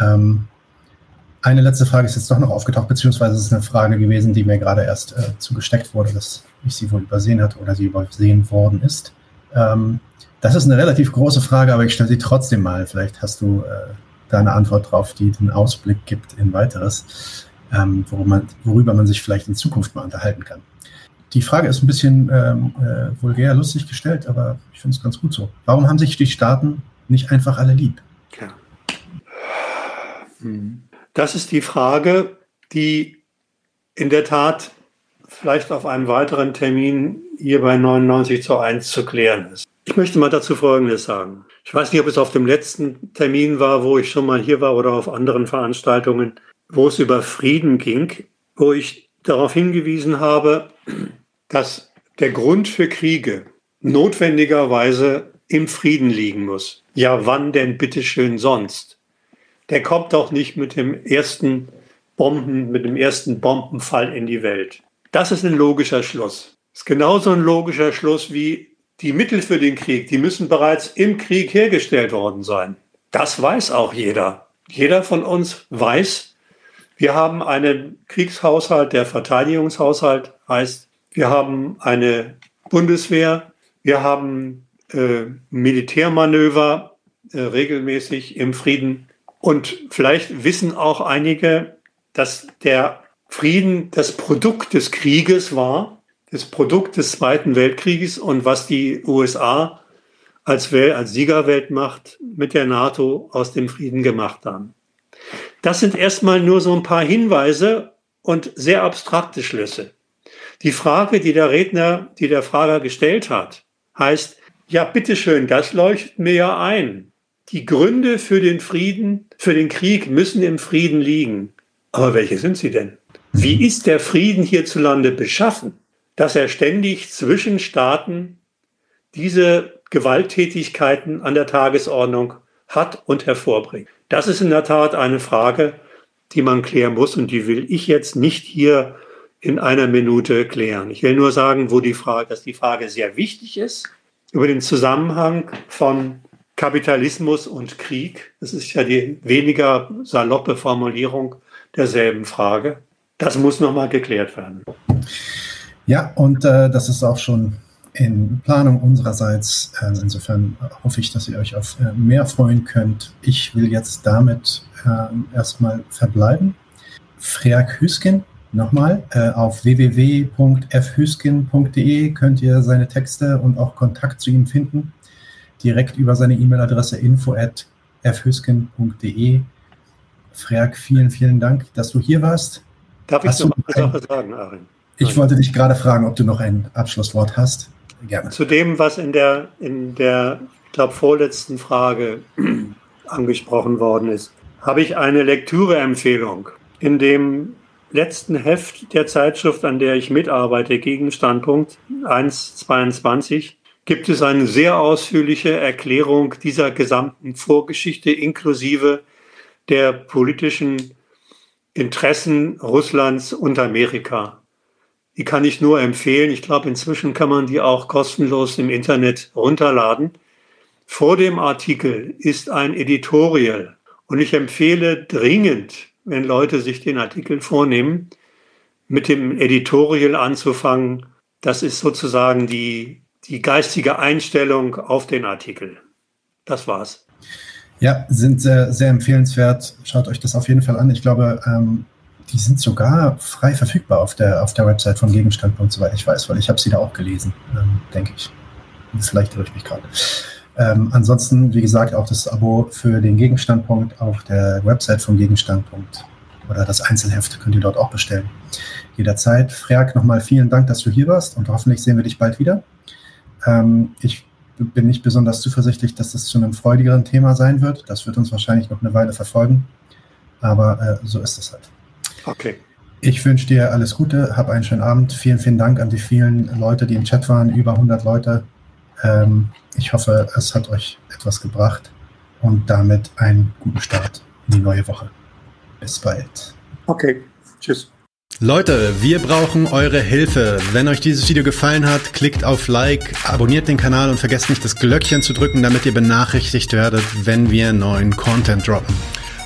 Ähm, eine letzte Frage ist jetzt doch noch aufgetaucht, beziehungsweise es ist eine Frage gewesen, die mir gerade erst äh, zugesteckt wurde, dass ich sie wohl übersehen hatte oder sie übersehen worden ist. Ähm, das ist eine relativ große Frage, aber ich stelle sie trotzdem mal. Vielleicht hast du äh, da eine Antwort drauf, die den Ausblick gibt in weiteres ähm, worüber, man, worüber man sich vielleicht in Zukunft mal unterhalten kann. Die Frage ist ein bisschen ähm, äh, vulgär lustig gestellt, aber ich finde es ganz gut so. Warum haben sich die Staaten nicht einfach alle lieb? Ja. Hm. Das ist die Frage, die in der Tat vielleicht auf einem weiteren Termin hier bei 99 zu 1 zu klären ist. Ich möchte mal dazu Folgendes sagen. Ich weiß nicht, ob es auf dem letzten Termin war, wo ich schon mal hier war oder auf anderen Veranstaltungen, wo es über Frieden ging, wo ich darauf hingewiesen habe, dass der Grund für Kriege notwendigerweise im Frieden liegen muss. Ja, wann denn bitteschön sonst? Der kommt doch nicht mit dem ersten Bomben, mit dem ersten Bombenfall in die Welt. Das ist ein logischer Schluss. Ist genauso ein logischer Schluss wie die Mittel für den Krieg. Die müssen bereits im Krieg hergestellt worden sein. Das weiß auch jeder. Jeder von uns weiß, wir haben einen Kriegshaushalt, der Verteidigungshaushalt heißt, wir haben eine Bundeswehr, wir haben äh, Militärmanöver äh, regelmäßig im Frieden. Und vielleicht wissen auch einige, dass der Frieden das Produkt des Krieges war, das Produkt des Zweiten Weltkrieges und was die USA als, als Siegerweltmacht mit der NATO aus dem Frieden gemacht haben. Das sind erstmal nur so ein paar Hinweise und sehr abstrakte Schlüsse. Die Frage, die der Redner, die der Frager gestellt hat, heißt, ja, bitteschön, das leuchtet mir ja ein. Die Gründe für den Frieden, für den Krieg müssen im Frieden liegen. Aber welche sind sie denn? Wie ist der Frieden hierzulande beschaffen, dass er ständig zwischen Staaten diese Gewalttätigkeiten an der Tagesordnung hat und hervorbringt? Das ist in der Tat eine Frage, die man klären muss und die will ich jetzt nicht hier in einer Minute klären. Ich will nur sagen, wo die Frage, dass die Frage sehr wichtig ist über den Zusammenhang von Kapitalismus und Krieg. Das ist ja die weniger saloppe Formulierung derselben Frage. Das muss nochmal geklärt werden. Ja, und äh, das ist auch schon in Planung unsererseits. Äh, insofern hoffe ich, dass ihr euch auf äh, mehr freuen könnt. Ich will jetzt damit äh, erstmal verbleiben. Freak Hüsken Nochmal, äh, auf www.fhüskin.de könnt ihr seine Texte und auch Kontakt zu ihm finden. Direkt über seine E-Mail-Adresse info at fhüskin.de. Freak, vielen, vielen Dank, dass du hier warst. Darf hast ich noch eine Sache sagen, Arin? Ich wollte dich gerade fragen, ob du noch ein Abschlusswort hast. Gerne. Zu dem, was in der, in der, ich glaube, vorletzten Frage angesprochen worden ist, habe ich eine Lektüreempfehlung, in dem letzten Heft der Zeitschrift, an der ich mitarbeite, Gegenstandpunkt 1.22, gibt es eine sehr ausführliche Erklärung dieser gesamten Vorgeschichte inklusive der politischen Interessen Russlands und Amerika. Die kann ich nur empfehlen. Ich glaube, inzwischen kann man die auch kostenlos im Internet runterladen. Vor dem Artikel ist ein Editorial und ich empfehle dringend, wenn Leute sich den Artikel vornehmen, mit dem Editorial anzufangen. Das ist sozusagen die, die geistige Einstellung auf den Artikel. Das war's. Ja, sind sehr, sehr empfehlenswert. Schaut euch das auf jeden Fall an. Ich glaube, ähm, die sind sogar frei verfügbar auf der, auf der Website von Gegenstandpunkt, soweit ich weiß, weil ich habe sie da auch gelesen, ähm, denke ich. Vielleicht irre ich mich gerade. Ähm, ansonsten, wie gesagt, auch das Abo für den Gegenstandpunkt auf der Website vom Gegenstandpunkt oder das Einzelheft könnt ihr dort auch bestellen. Jederzeit. Freak, nochmal vielen Dank, dass du hier warst und hoffentlich sehen wir dich bald wieder. Ähm, ich bin nicht besonders zuversichtlich, dass das zu einem freudigeren Thema sein wird. Das wird uns wahrscheinlich noch eine Weile verfolgen. Aber äh, so ist es halt. Okay. Ich wünsche dir alles Gute, hab einen schönen Abend. Vielen, vielen Dank an die vielen Leute, die im Chat waren, über 100 Leute. Ähm, ich hoffe, es hat euch etwas gebracht und damit einen guten Start in die neue Woche. Bis bald. Okay, tschüss. Leute, wir brauchen eure Hilfe. Wenn euch dieses Video gefallen hat, klickt auf Like, abonniert den Kanal und vergesst nicht das Glöckchen zu drücken, damit ihr benachrichtigt werdet, wenn wir neuen Content droppen.